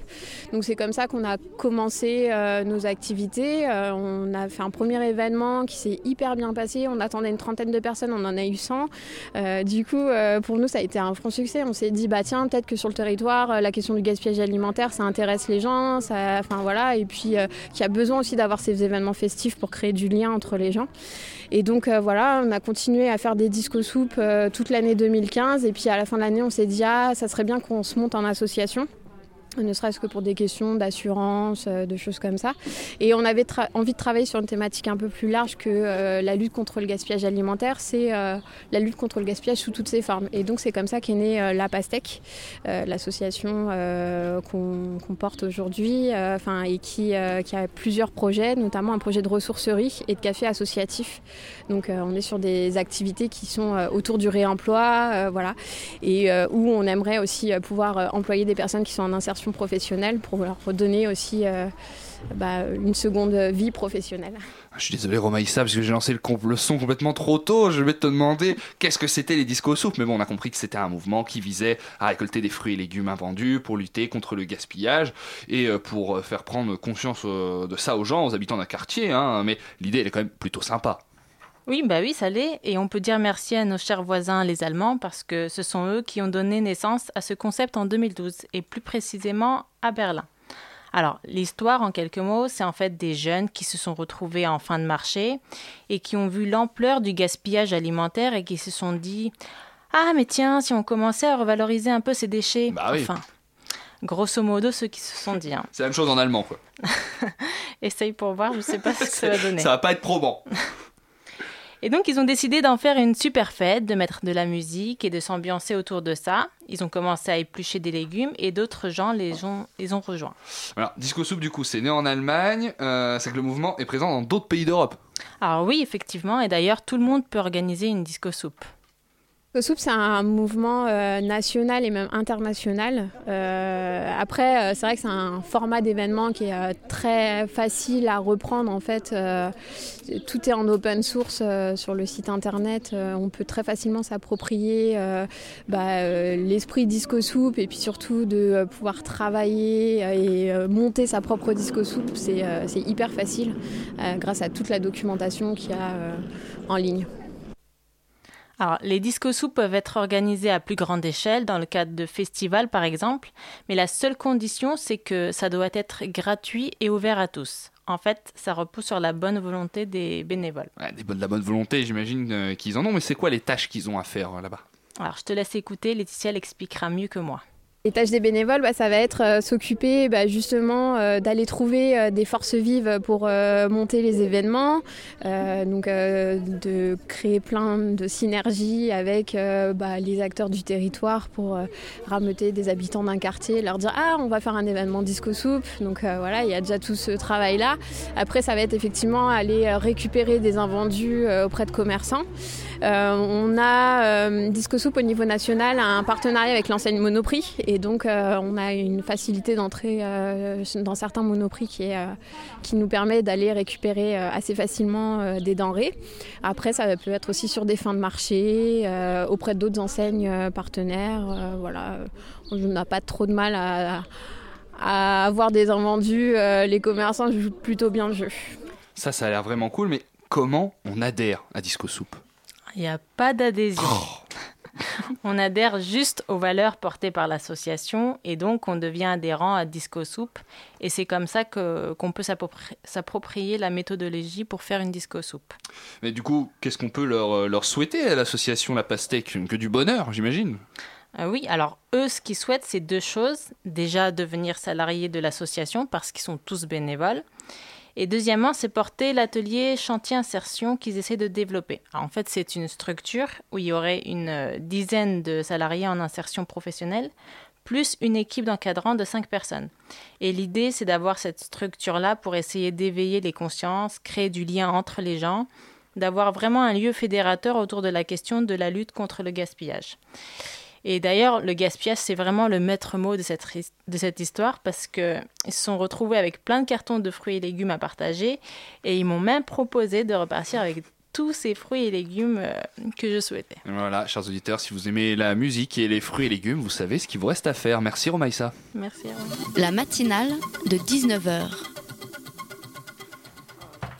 Donc, c'est comme ça qu'on a commencé nos activités. On a fait un premier événement qui s'est hyper bien passé. On attendait une trentaine de personnes, on en a eu 100. Euh, du coup, pour nous, ça a été un franc succès. On s'est dit, bah tiens, peut-être que sur le territoire, euh, la question du gaspillage alimentaire, ça intéresse les gens. Ça, enfin voilà, et puis euh, qu'il y a besoin aussi d'avoir ces événements festifs pour créer du lien entre les gens. Et donc euh, voilà, on a continué à faire des disco soupes euh, toute l'année 2015. Et puis à la fin de l'année, on s'est dit, ah, ça serait bien qu'on se monte en association ne serait-ce que pour des questions d'assurance, euh, de choses comme ça. Et on avait envie de travailler sur une thématique un peu plus large que euh, la lutte contre le gaspillage alimentaire, c'est euh, la lutte contre le gaspillage sous toutes ses formes. Et donc c'est comme ça qu'est née la Pastèque, l'association qu'on porte aujourd'hui, et qui, qui a plusieurs projets, notamment un projet de ressourcerie et de café associatif. Donc on est sur des activités qui sont autour du réemploi, voilà, et où on aimerait aussi pouvoir employer des personnes qui sont en insertion professionnelle pour leur redonner aussi euh, bah, une seconde vie professionnelle. Ah, Je suis désolé Romaïssa parce que j'ai lancé le, son complètement trop tôt. Je vais te demander qu'est-ce que c'était les disco soupes. Mais bon, on a compris que c'était un mouvement qui visait à récolter des fruits et légumes invendus pour lutter contre le gaspillage et euh, pour euh, faire prendre conscience de ça aux gens, aux habitants d'un quartier. hein. Mais l'idée, elle est quand même plutôt sympa. Oui, bah oui, ça l'est. Et on peut dire merci à nos chers voisins, les Allemands, parce que ce sont eux qui ont donné naissance à ce concept en 2012, et plus précisément à Berlin. Alors, l'histoire, en quelques mots, c'est en fait des jeunes qui se sont retrouvés en fin de marché et qui ont vu l'ampleur du gaspillage alimentaire et qui se sont dit Ah, mais tiens, si on commençait à revaloriser un peu ces déchets. Bah oui. Enfin, grosso modo, ceux qui se sont dit. hein. C'est la même chose en allemand, quoi. Essaye pour voir, je sais pas ce que ça va donner. Ça va pas être probant. Et donc, ils ont décidé d'en faire une super fête, de mettre de la musique et de s'ambiancer autour de ça. Ils ont commencé à éplucher des légumes et d'autres gens les ont, les ont rejoints. Alors, disco soupe, du coup, c'est né en Allemagne. euh, c'est que le mouvement est présent dans d'autres pays d'Europe. Alors oui, effectivement, et d'ailleurs, tout le monde peut organiser une disco soupe. Soupe, c'est un mouvement euh, national et même international. Euh, après, euh, c'est vrai que c'est un format d'événement qui est très facile à reprendre. En fait, tout est en open source sur le site internet. On peut très facilement s'approprier bah, l'esprit disco soupe et puis surtout de pouvoir travailler et monter sa propre disco soupe. C'est hyper facile grâce à toute la documentation qu'il y a en ligne. Alors, les disco soupes peuvent être organisés à plus grande échelle, dans le cadre de festivals par exemple, mais la seule condition, c'est que ça doit être gratuit et ouvert à tous. En fait, ça repose sur la bonne volonté des bénévoles. Ouais, des bonnes- la bonne volonté, j'imagine euh, qu'ils en ont. Mais c'est quoi les tâches qu'ils ont à faire euh, là-bas? Alors, je te laisse écouter, Laetitia l'expliquera mieux que moi. Les tâches des bénévoles, bah, ça va être euh, s'occuper bah, justement euh, d'aller trouver euh, des forces vives pour monter les événements, donc de créer plein de synergies avec bah, les acteurs du territoire pour rameuter des habitants d'un quartier, leur dire ah on va faire un événement disco soupe, donc voilà il y a déjà tout ce travail là. Après ça va être effectivement aller récupérer des invendus auprès de commerçants. On a Disco Soupe au niveau national un partenariat avec l'enseigne Monoprix et donc euh, on a une facilité d'entrée euh, dans certains monoprix qui, euh, qui nous permet d'aller récupérer assez facilement des denrées. Après ça peut être aussi sur des fins de marché, auprès d'autres enseignes partenaires. voilà. On n'a pas trop de mal à, à avoir des invendus. les commerçants jouent plutôt bien le jeu. Ça, ça a l'air vraiment cool, mais comment on adhère à Disco Soup Il n'y a pas d'adhésion. Oh. on adhère juste aux valeurs portées par l'association et donc on devient adhérent à Disco Soup. Et c'est comme ça qu'on peut s'approprier la méthodologie pour faire une Disco Soup. Mais du coup, qu'est-ce qu'on peut leur, leur souhaiter à l'association La Pastèque? Que du bonheur, j'imagine euh, oui, alors eux, ce qu'ils souhaitent, c'est deux choses. Déjà, devenir salariés de l'association parce qu'ils sont tous bénévoles. Et deuxièmement, c'est porter l'atelier chantier insertion qu'ils essaient de développer. en fait, c'est une structure où il y aurait une euh, dizaine de salariés en insertion professionnelle, plus une équipe d'encadrants de cinq personnes. Et l'idée, c'est d'avoir cette structure-là pour essayer d'éveiller les consciences, créer du lien entre les gens, d'avoir vraiment un lieu fédérateur autour de la question de la lutte contre le gaspillage. Et d'ailleurs, le gaspillage, c'est vraiment le maître mot de cette, de cette histoire parce qu'ils se sont retrouvés avec plein de cartons de fruits et légumes à partager et ils m'ont même proposé de repartir avec tous ces fruits et légumes euh, que je souhaitais. Voilà, chers auditeurs, si vous aimez la musique et les fruits et légumes, vous savez ce qu'il vous reste à faire. Merci Romaïssa. Merci. La matinale de 19h.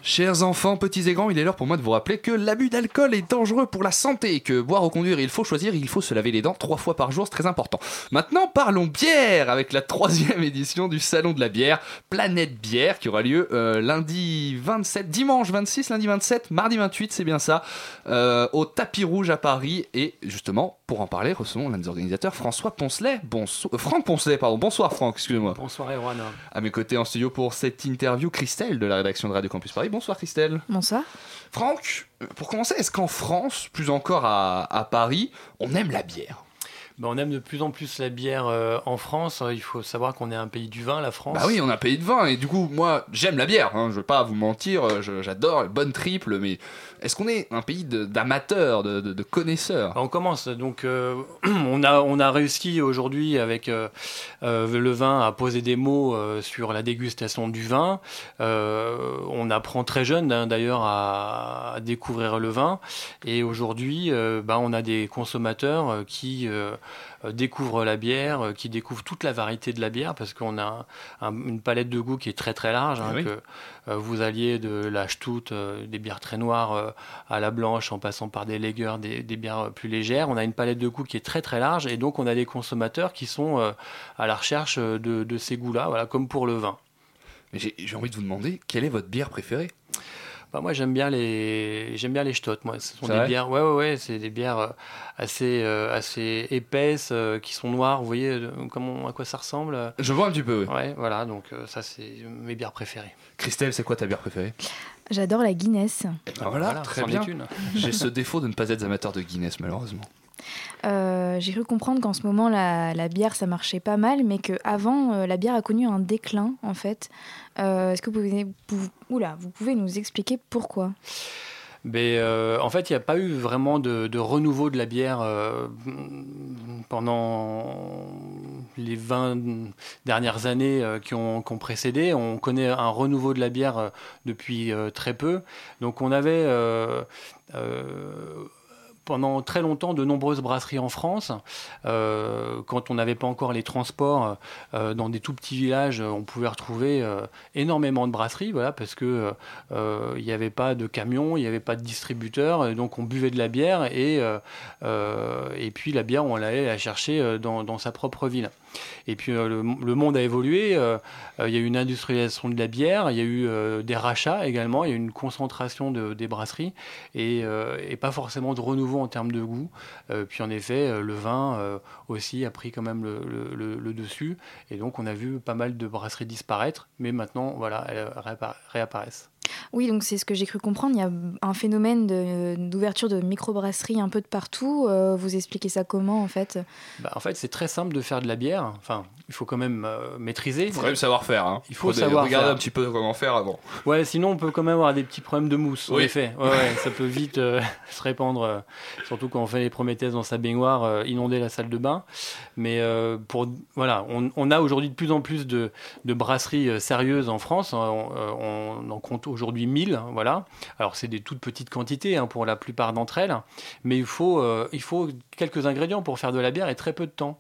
Chers enfants, petits et grands, il est l'heure pour moi de vous rappeler que l'abus d'alcool est dangereux pour la santé et que boire ou conduire, il faut choisir, il faut se laver les dents trois fois par jour, c'est très important. Maintenant, parlons bière avec la troisième édition du Salon de la bière, Planète Bière, qui aura lieu euh, lundi 27, dimanche 26, lundi 27, mardi 28, c'est bien ça, euh, au Tapis Rouge à Paris. Et justement, pour en parler, recevons l'un des organisateurs, François Poncelet. Bonsoir, euh, Franck Poncelet, pardon. Bonsoir Franck, excusez-moi. Bonsoir Erwan. À mes côtés en studio pour cette interview, Christelle de la rédaction de Radio Campus Paris. Bonsoir Christelle. Bonsoir. Franck, euh, pour commencer, est-ce qu'en France, plus encore à, Paris, on aime la bière? Ben, on aime de plus en plus la bière euh, en France. Il faut savoir qu'on est un pays du vin, la France. Bah oui, on est un pays de vin. Et du coup, moi, j'aime la bière. Hein, je vais pas vous mentir. J'adore, bonne triple. Mais est-ce qu'on est un pays d'amateurs, de, connaisseurs? On commence. Donc, euh, on, a, on a réussi aujourd'hui avec euh, euh, le vin à poser des mots sur la dégustation du vin. on apprend très jeune, hein, d'ailleurs, à, découvrir le vin. Et aujourd'hui, bah, on a des consommateurs qui euh, découvre la bière, euh, qui découvre toute la variété de la bière, parce qu'on a une palette de goût qui est très très large. Hein, ah que, euh, vous alliez de la Stout, des bières très noires, à la blanche, en passant par des lagers, des, bières plus légères. On a une palette de goût qui est très très large, et donc on a des consommateurs qui sont à la recherche de, de ces goûts-là, voilà, comme pour le vin. J'ai envie de vous demander, quelle est votre bière préférée? Bah, moi j'aime bien les j'aime bien les Stott moi. Ce sont des bières ouais ouais ouais c'est des bières euh, assez euh, assez épaisses euh, qui sont noires vous voyez comment à quoi ça ressemble je vois un petit peu oui. ouais voilà donc ça c'est mes bières préférées. Christelle c'est quoi ta bière préférée? J'adore la Guinness. Ah, voilà, très bien. j'ai ce défaut de ne pas être amateur de Guinness malheureusement euh, j'ai cru comprendre qu'en ce moment la, bière ça marchait pas mal, mais qu'avant euh, la bière a connu un déclin en fait. Euh, est-ce que vous pouvez, vous, oula, vous pouvez nous expliquer pourquoi? Mais, en fait, il n'y a pas eu vraiment de, renouveau de la bière pendant les 20 dernières années qui, ont, précédé. On connaît un renouveau de la bière depuis très peu. Donc on avait pendant très longtemps de nombreuses brasseries en France. Euh, quand on n'avait pas encore les transports, euh, dans des tout petits villages, on pouvait retrouver euh, énormément de brasseries, voilà, parce que il n'y avait pas de camions, il n'y avait pas de distributeurs, donc on buvait de la bière et, et puis la bière, on allait la chercher dans, dans sa propre ville. Et puis euh, le, monde a évolué. Euh, euh, il y a eu une industrialisation de la bière, il y a eu des rachats également, il y a eu une concentration de, des brasseries et, pas forcément de renouveau nouveau en termes de goût. puis en effet, le vin aussi a pris quand même le, dessus. Et donc on a vu pas mal de brasseries disparaître, mais maintenant, voilà, elles réapparaissent. Oui, donc c'est ce que j'ai cru comprendre. Il y a un phénomène d'ouverture de, microbrasseries un peu de partout. Euh, vous expliquez ça comment en fait? Bah, En fait, c'est très simple de faire de la bière. Enfin, il faut quand même euh, maîtriser. Il faut quand même savoir faire. Hein. Il faut, savoir regarder un petit peu comment faire avant. Ouais, sinon on peut quand même avoir des petits problèmes de mousse. Oui. En effet, ouais, ça peut vite euh, se répandre, surtout quand on fait les Prométhèses dans sa baignoire, inonder la salle de bain. Mais pour voilà, on, a aujourd'hui de plus en plus de, brasseries sérieuses en France. On, on en compte aujourd'hui 1000, hein, voilà. Alors c'est des toutes petites quantités hein, pour la plupart d'entre elles, mais il faut, euh, il faut quelques ingrédients pour faire de la bière et très peu de temps.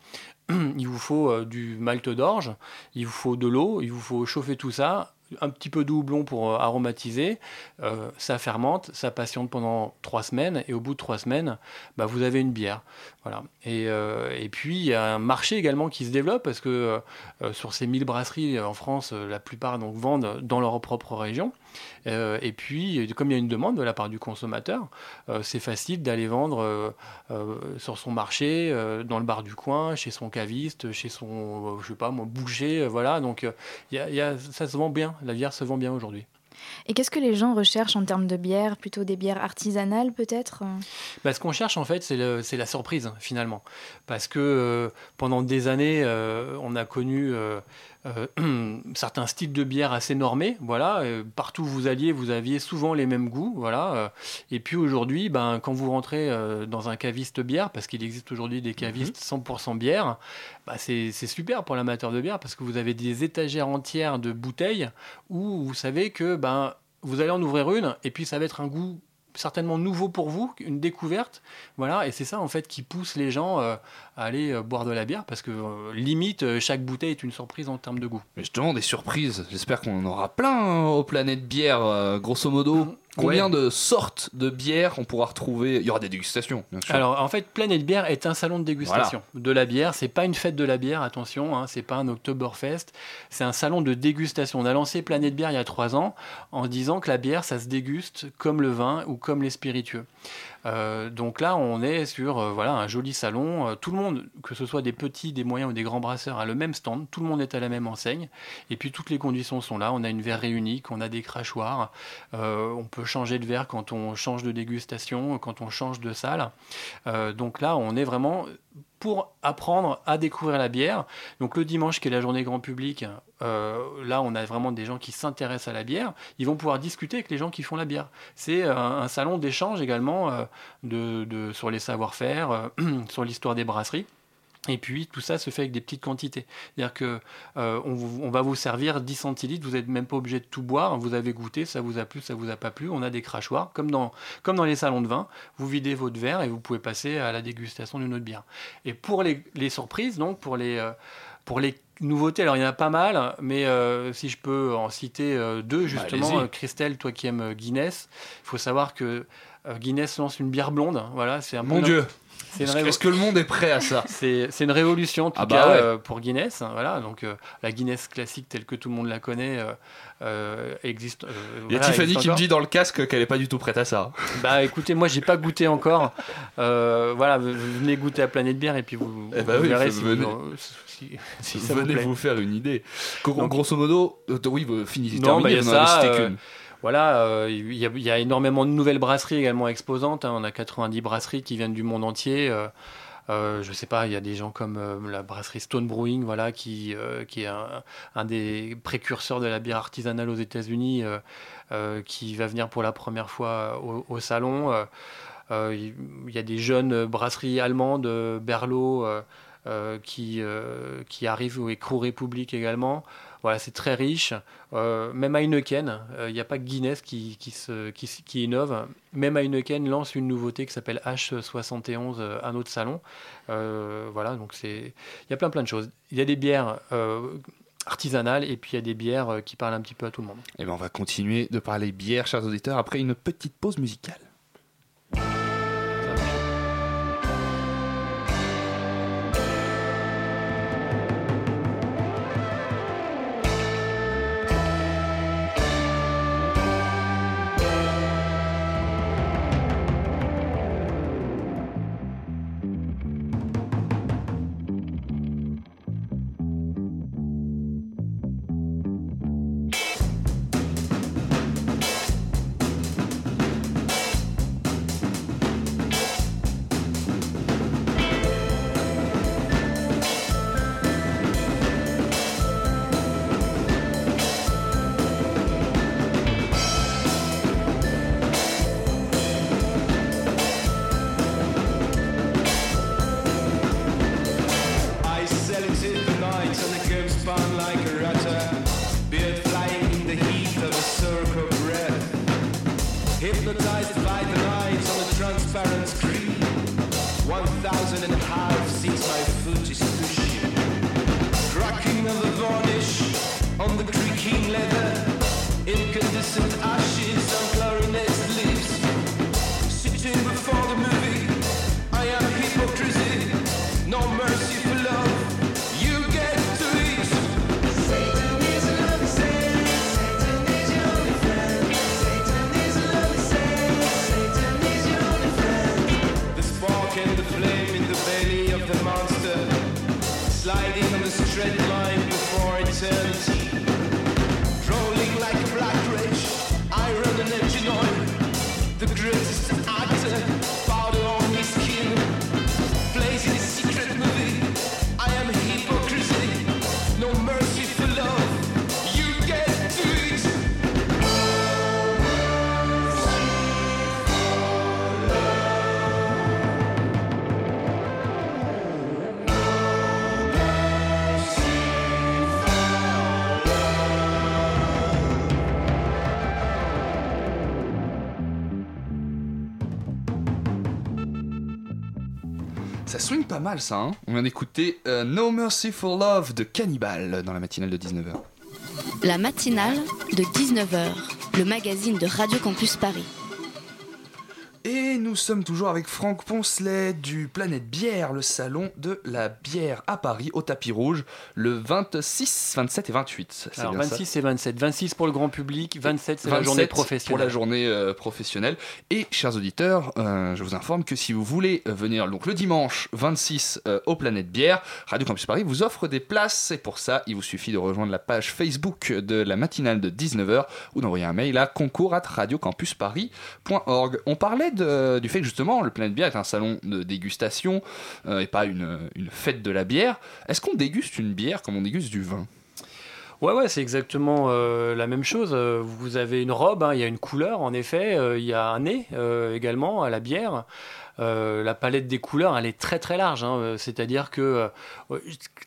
Il vous faut euh, du malt d'orge, il vous faut de l'eau, il vous faut chauffer tout ça, un petit peu de houblon pour euh, aromatiser, euh, ça fermente, ça patiente pendant trois semaines, et au bout de trois semaines, bah, vous avez une bière. Euh, et, puis, il y a un marché également qui se développe, parce que sur ces 1000 brasseries en France, la plupart donc, vendent dans leur propre région. et puis, comme il y a une demande de la part du consommateur, c'est facile d'aller vendre sur son marché, dans le bar du coin, chez son caviste, chez son, je sais pas, boucher, voilà. Donc, ça se vend bien la bière se vend bien aujourd'hui. Et qu'est-ce que les gens recherchent en termes de bière Plutôt des bières artisanales peut-être bah, Ce qu'on cherche en fait, c'est la surprise finalement. Parce que euh, pendant des années, euh, on a connu euh, certains styles de bière assez normés. Voilà, euh, partout où vous alliez, vous aviez souvent les mêmes goûts. Voilà, euh. et puis aujourd'hui, ben, quand vous rentrez dans un caviste bière, parce qu'il existe aujourd'hui des cavistes 100% mhm. bière, bah, c'est super pour l'amateur de bière parce que vous avez des étagères entières de bouteilles où vous savez que ben, vous allez en ouvrir une et puis ça va être un goût certainement nouveau pour vous, une découverte. Voilà, et c'est ça en fait qui pousse les gens à aller boire de la bière parce que limite chaque bouteille est une surprise en termes de goût. Mais justement des surprises, j'espère qu'on en aura plein hein, au Planète Bière, grosso modo. Combien de sortes de bières on pourra retrouver Il y aura des dégustations, bien sûr. Alors, en fait, Planète Bière est un salon de dégustation de la bière. C'est pas une fête de la bière, attention. Hein, c'est pas un Oktoberfest. C'est un salon de dégustation. On a lancé Planète Bière il y a trois ans en disant que la bière, ça se déguste comme le vin ou comme les spiritueux. Euh, donc là, on est sur euh, voilà, un joli salon. Euh, tout le monde, que ce soit des petits, des moyens ou des grands brasseurs, a le même stand. Tout le monde est à la même enseigne. Et puis toutes les conditions sont là. On a une verre unique, on a des crachoirs. on peut changer de verre quand on change de dégustation, quand on change de salle. donc là, on est vraiment pour apprendre à découvrir la bière. Donc le dimanche, qui est la journée grand public, euh, là on a vraiment des gens qui s'intéressent à la bière. Ils vont pouvoir discuter avec les gens qui font la bière. C'est un, salon d'échange également euh, sur les savoir-faire, euh, sur l'histoire des brasseries. Et puis tout ça se fait avec des petites quantités. C'est-à-dire que euh, on, va vous servir 10 centilitres, vous n'êtes même pas obligé de tout boire, vous avez goûté, ça vous a plu, ça vous a pas plu, on a des crachoirs, comme dans, comme dans les salons de vin, vous videz votre verre et vous pouvez passer à la dégustation d'une autre bière. Et pour les, surprises, donc pour les, euh, pour les nouveautés, alors il y en a pas mal, mais euh, si je peux en citer deux, bah, justement, Christelle, toi qui aimes Guinness, il faut savoir que Guinness lance une bière blonde, voilà, c'est un Mon Dieu est-ce que le monde est prêt à ça C'est une révolution en tout ah bah cas euh, pour Guinness. Hein, voilà, donc euh, la Guinness classique telle que tout le monde la connaît euh, existe. Il y a Tiffany qui me dit dans le casque qu'elle n'est pas du tout prête à ça. Bah écoutez, moi j'ai pas goûté encore. voilà, venez goûter à Planète Bière et puis vous, eh bah verrez si, venez, si, ça venez vous, faire une idée. grosso modo, oui, fini. Non, bah, y a ça, voilà, euh, il y, a énormément de nouvelles brasseries également exposantes. Hein. On a 90 brasseries qui viennent du monde entier. Euh, euh, je sais pas, il y a des gens comme la brasserie Stone Brewing, voilà, qui, est un, des précurseurs de la bière artisanale aux États-Unis, qui va venir pour la première fois au, salon. Il y a des jeunes brasseries allemandes, Berlot, qui, qui arrivent, et Crew Republic également. Voilà, c'est très riche. Euh, même Heineken, il euh, n'y a pas que Guinness qui, qui, se, qui, qui, innove. Même Heineken lance une nouveauté qui s'appelle H71 euh, à notre salon. voilà, donc c'est, il y a plein plein de choses. Il y a des bières artisanales et puis il y a des bières qui parlent un petit peu à tout le monde. Et eh ben on va continuer de parler bière, chers auditeurs, après une petite pause musicale. Swing pas mal ça, hein On vient d'écouter euh, No Mercy for Love de Cannibal dans la matinale de 19h. La matinale de 19h, le magazine de Radio Campus Paris. Et nous sommes toujours avec Franck Poncelet du Planète Bière, le salon de la bière à Paris, au tapis rouge, le 26, 27 et 28. C'est Alors bien ça 26 et 27. 26 pour le grand public, 27 c'est la 27 journée pour professionnelle. la journée euh, professionnelle. Et chers auditeurs, euh, je vous informe que si vous voulez euh, venir donc le dimanche 26 euh, au Planète Bière, Radio Campus Paris vous offre des places. Et pour ça, il vous suffit de rejoindre la page Facebook de la matinale de 19h ou d'envoyer un mail à concours at radiocampusparis.org. On parlait du fait que justement le Planète Bière est un salon de dégustation euh, et pas une, une fête de la bière. Est-ce qu'on déguste une bière comme on déguste du vin? Ouais, ouais, c'est exactement euh, la même chose. Euh, Vous avez une robe, hein, il y a une couleur, en effet, il y a un nez également à la bière. Euh, la palette des couleurs, elle est très très large. hein. Euh, C'est-à-dire que euh,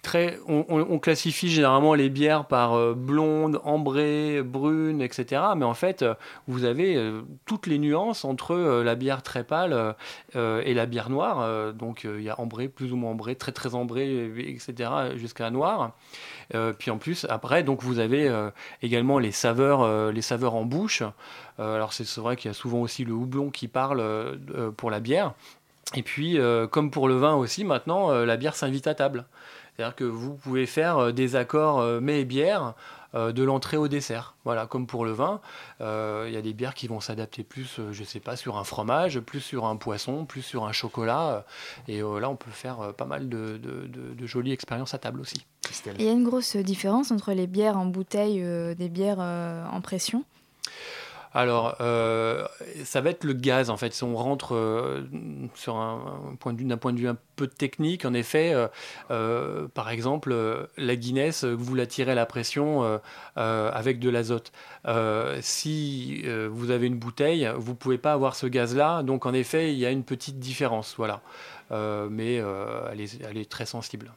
très, on, on- classifie généralement les bières par blonde, ambrée, brune, etc. Mais en fait, vous avez toutes les nuances entre la bière très pâle et la bière noire. Donc il y a ambré, plus ou moins ambré, très très ambré, etc. jusqu'à noir. Euh, puis en plus, après, donc vous avez euh, également les saveurs, euh, les saveurs en bouche. Alors c'est vrai qu'il y a souvent aussi le houblon qui parle pour la bière. Et puis, comme pour le vin aussi, maintenant, la bière s'invite à table. C'est-à-dire que vous pouvez faire des accords mets et bière euh, de l'entrée au dessert. Voilà, comme pour le vin, euh, il y a des bières qui vont s'adapter plus, euh, je sais pas, sur un fromage, plus sur un poisson, plus sur un chocolat. et là, on peut faire pas mal de, jolies expériences à table aussi. Et Il y a une grosse différence entre les bières en bouteille euh, des bières en pression? Alors, euh, ça va être le gaz en fait. Si on rentre euh, sur un, point d'un point de vue un peu technique, en effet, euh, par exemple, la Guinness, vous la tirez à la pression avec de l'azote. Si vous avez une bouteille, vous pouvez pas avoir ce gaz-là. Donc, en effet, il y a une petite différence, voilà. Euh, mais euh, elle, est, elle est très sensible.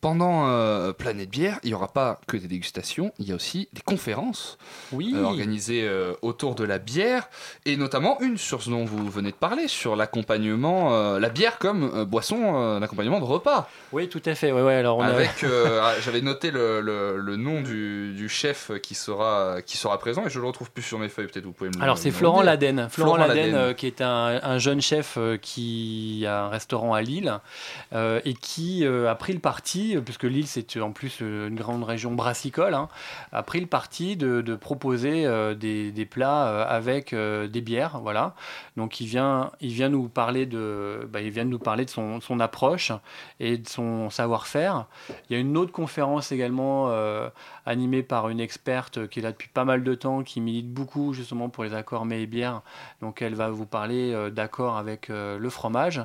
Pendant euh, Planète Bière, il n'y aura pas que des dégustations, il y a aussi des conférences oui. organisées autour de la bière, et notamment une sur ce dont vous venez de parler, sur l'accompagnement, la bière comme boisson d'accompagnement de repas. Oui, tout à fait. Ouais, ouais, alors on Avec, ah, j'avais noté le, le- le nom du, du chef qui sera, qui sera présent, et je le retrouve plus sur mes feuilles, peut-être vous pouvez me le Alors c'est Florent. Laden. Florent, Florent Laden, Laden. qui est un, un jeune chef qui a un restaurant à Lille euh, et qui euh, a pris le parti, euh, puisque Lille c'est en plus euh, une grande région brassicole, hein, a pris le parti de, proposer euh, des, plats euh, avec euh, des bières, voilà. Donc il vient, il vient nous parler de, bah, il vient nous parler de son, son approche et de son savoir-faire. Il y a une autre conférence également animée par une experte qui est là depuis pas mal de temps, qui milite beaucoup justement pour les accords mets et bières. Donc elle va vous parler euh, d'accords avec euh, le fromage.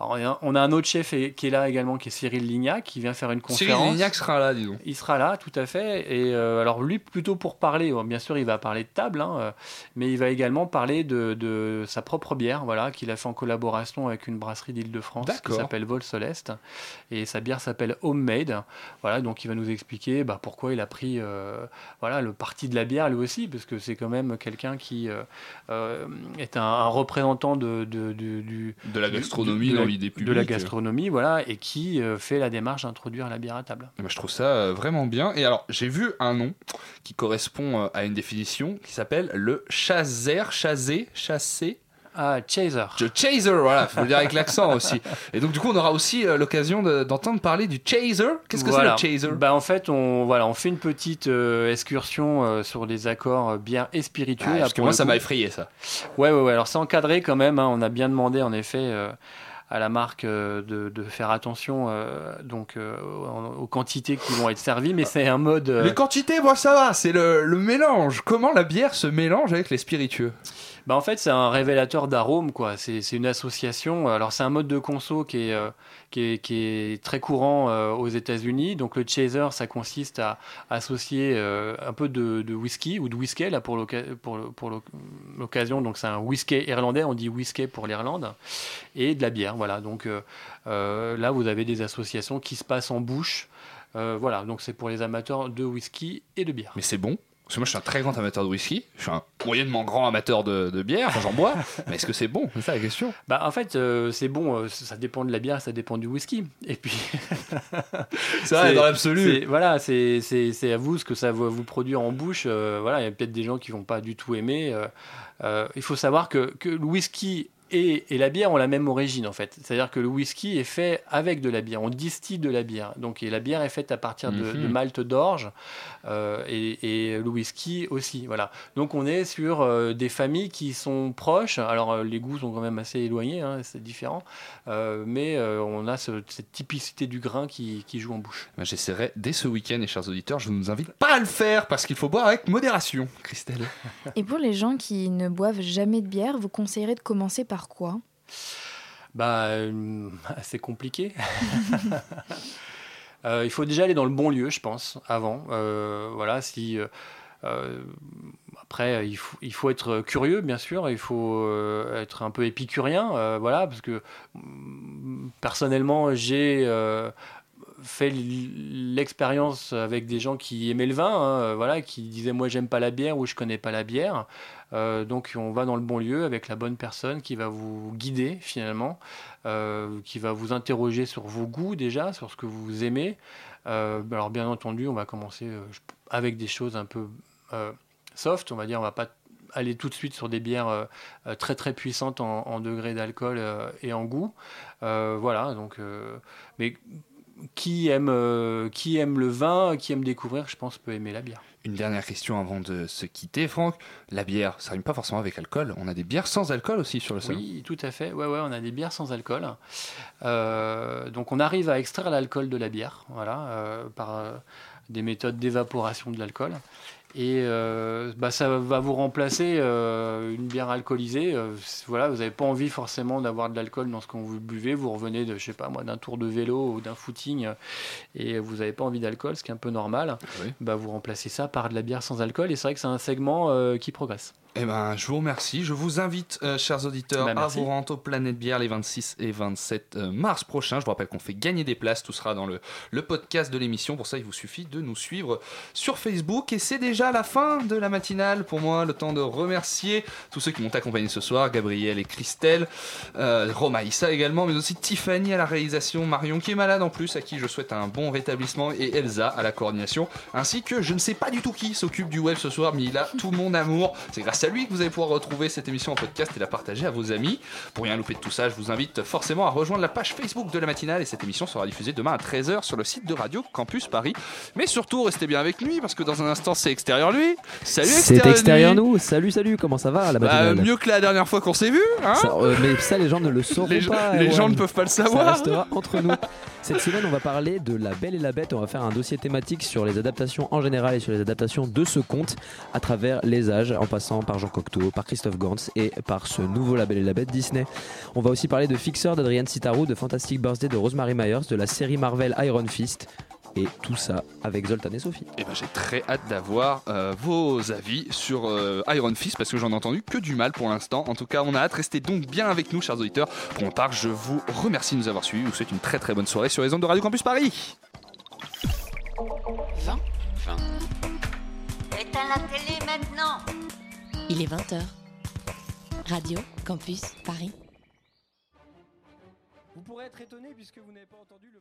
Alors, on a un autre chef qui est là également, qui est Cyril Lignac, qui vient faire une conférence. Cyril Lignac sera là, dis donc. Il sera là, tout à fait. Et euh, alors lui, plutôt pour parler, bien sûr, il va parler de table, hein, mais il va également parler de, de sa propre bière, voilà, qu'il a fait en collaboration avec une brasserie d'Île-de-France qui s'appelle Vol Soleste, et sa bière s'appelle Homemade. Voilà, donc il va nous expliquer bah, pourquoi il a pris euh, voilà, le parti de la bière lui aussi, parce que c'est quand même quelqu'un qui euh, euh, est un, un représentant de, de, du- du- De la du- gastronomie de dans l'idée De la gastronomie, voilà, et qui fait la démarche d'introduire la bière à table. Eh ben, je trouve ça vraiment bien. Et alors, j'ai vu un nom qui correspond à une définition qui s'appelle le chaser, chasser, chasser. Ah, chaser. Le chaser, voilà, faut le dire avec l'accent aussi. Et donc, du coup, on aura aussi euh, l'occasion de- d'entendre parler du chaser. Qu'est-ce que Voilà. c'est le chaser? Bah, En fait, on, voilà, on fait une petite euh, excursion euh, sur les accords euh, bière et spiritueux. Ah, Là, parce que pour moi, le ça coup- m'a effrayé, ça. Ouais, ouais, ouais. Alors, c'est encadré quand même. hein. On a bien demandé, en effet, euh, à la marque euh, de, de faire attention euh, donc, euh, aux, aux quantités qui vont être servies. Mais c'est un mode. euh, Les quantités, moi, ça va. C'est le, le mélange. Comment la bière se mélange avec les spiritueux? Bah en fait, c'est un révélateur d'arômes, quoi. C'est une association. Alors, c'est un mode de conso qui est, euh, qui est, qui est très courant euh, aux États-Unis. Donc, le chaser, ça consiste à associer euh, un peu de, whisky ou de whisky, là, pour l'occasion. Donc, c'est un whisky irlandais. On dit whisky pour l'Irlande. Et de la bière, voilà. Donc, là, vous avez des associations qui se passent en bouche. Voilà. Donc, c'est pour les amateurs de whisky et de bière. Mais c'est bon? Parce que moi, je suis un très grand amateur de whisky. Je suis un moyennement grand amateur de, de bière. Enfin, j'en bois. Mais est-ce que c'est bon? C'est ça la question. Bah, en fait, euh, c'est bon, euh, ça dépend de la bière, ça dépend du whisky. Et puis. C'est vrai, dans l'absolu. c'est- Voilà, c'est c'est- c'est à vous ce que ça va vous produire en bouche. euh, voilà, il y a peut-être des gens qui vont pas du tout aimer. il faut savoir que, que le whisky et, et la bière ont la même origine en fait. C'est-à-dire que le whisky est fait avec de la bière, on distille de la bière. Donc et la bière est faite à partir de, de malt d'orge euh, et, et le whisky aussi. Voilà. Donc on est sur euh, des familles qui sont proches. Alors euh, les goûts sont quand même assez éloignés, hein, c'est différent, Euh, mais euh, on a ce- cette typicité du grain qui, qui joue en bouche. Ben, J'essaierai dès ce week-end, et chers auditeurs, je ne vous invite pas à le faire parce qu'il faut boire avec modération, Christelle. Et pour les gens qui ne boivent jamais de bière, vous conseillerez de commencer par quoi Bah, euh, c'est compliqué. Euh, il faut déjà aller dans le bon lieu, je pense, avant. Euh, voilà, après, il faut, être curieux, bien sûr. Il faut être un peu épicurien, voilà, parce que mm, personnellement, j'ai fait l'expérience avec des gens qui aimaient le vin, hein, voilà, qui disaient moi j'aime pas la bière ou je connais pas la bière. Euh, donc on va dans le bon lieu avec la bonne personne qui va vous guider finalement, euh, qui va vous interroger sur vos goûts déjà, sur ce que vous aimez. Euh, alors bien entendu, on va commencer avec des choses un peu soft, on va dire, on va pas aller tout de suite sur des bières très très puissantes en, en degré d'alcool et en goût. Voilà, donc qui aime, euh, qui aime le vin, qui aime découvrir, je pense, peut aimer la bière. Une dernière question avant de se quitter, Franck. La bière, ça rime pas forcément avec alcool. On a des bières sans alcool aussi sur le salon. Oui, tout à fait. Ouais, ouais, on a des bières sans alcool. Euh, donc on arrive à extraire l'alcool de la bière, voilà, euh, par des méthodes d'évaporation de l'alcool. Et euh, bah, ça va vous remplacer euh, une bière alcoolisée. Euh, voilà, vous n'avez pas envie forcément d'avoir de l'alcool dans ce que vous buvez. Vous revenez de, je sais pas moi, d'un tour de vélo ou d'un footing et vous n'avez pas envie d'alcool, ce qui est un peu normal. Bah, vous remplacez ça par de la bière sans alcool. Et c'est vrai que c'est un segment qui progresse. Eh ben, je vous remercie. Je vous invite, euh, chers auditeurs, Bah, à vous rendre au Planète Bière les 26 et 27 euh, mars prochains. Je vous rappelle qu'on fait gagner des places. Tout sera dans le, le podcast de l'émission. Pour ça, il vous suffit de nous suivre sur Facebook. Et c'est déjà la fin de la matinale. Pour moi, le temps de remercier tous ceux qui m'ont accompagné ce soir Gabriel et Christelle, euh, Romaïssa également, mais aussi Tiffany à la réalisation, Marion qui est malade en plus, à qui je souhaite un bon rétablissement, et Elsa à la coordination, ainsi que je ne sais pas du tout qui s'occupe du web ce soir, mais il a tout mon amour. C'est grâce à lui que vous allez pouvoir retrouver cette émission en podcast et la partager à vos amis. Pour rien louper de tout ça, je vous invite forcément à rejoindre la page Facebook de la matinale et cette émission sera diffusée demain à 13h sur le site de Radio Campus Paris. Mais surtout, restez bien avec lui parce que dans un instant, c'est extérieur lui. Salut C'est extérieur, extérieur Nuit. nous. Salut, salut, comment ça va la Bah, matinale mieux que la dernière fois qu'on s'est vu, hein Ça, euh, mais ça, les gens ne le sauront Les pas. les gens ne peuvent pas le savoir. Ça restera entre nous. Cette semaine, on va parler de La Belle et la Bête. On va faire un dossier thématique sur les adaptations en général et sur les adaptations de ce conte à travers les âges, en passant par Jean Cocteau, par Christophe Gantz et par ce nouveau La Belle et la Bête Disney. On va aussi parler de Fixer d'Adrienne Sitarou, de Fantastic Birthday de Rosemary Myers, de la série Marvel Iron Fist. Et tout ça avec Zoltan et Sophie. Et ben j'ai très hâte d'avoir euh, vos avis sur euh, Iron Fist parce que j'en ai entendu que du mal pour l'instant. En tout cas, on a hâte. Restez donc bien avec nous, chers auditeurs. Pour mon part, je vous remercie de nous avoir suivis. Je vous souhaite une très très bonne soirée sur les ondes de Radio Campus Paris. 20 Éteins la télé maintenant Il est 20h. Radio Campus Paris. Vous pourrez être étonné puisque vous n'avez pas entendu le.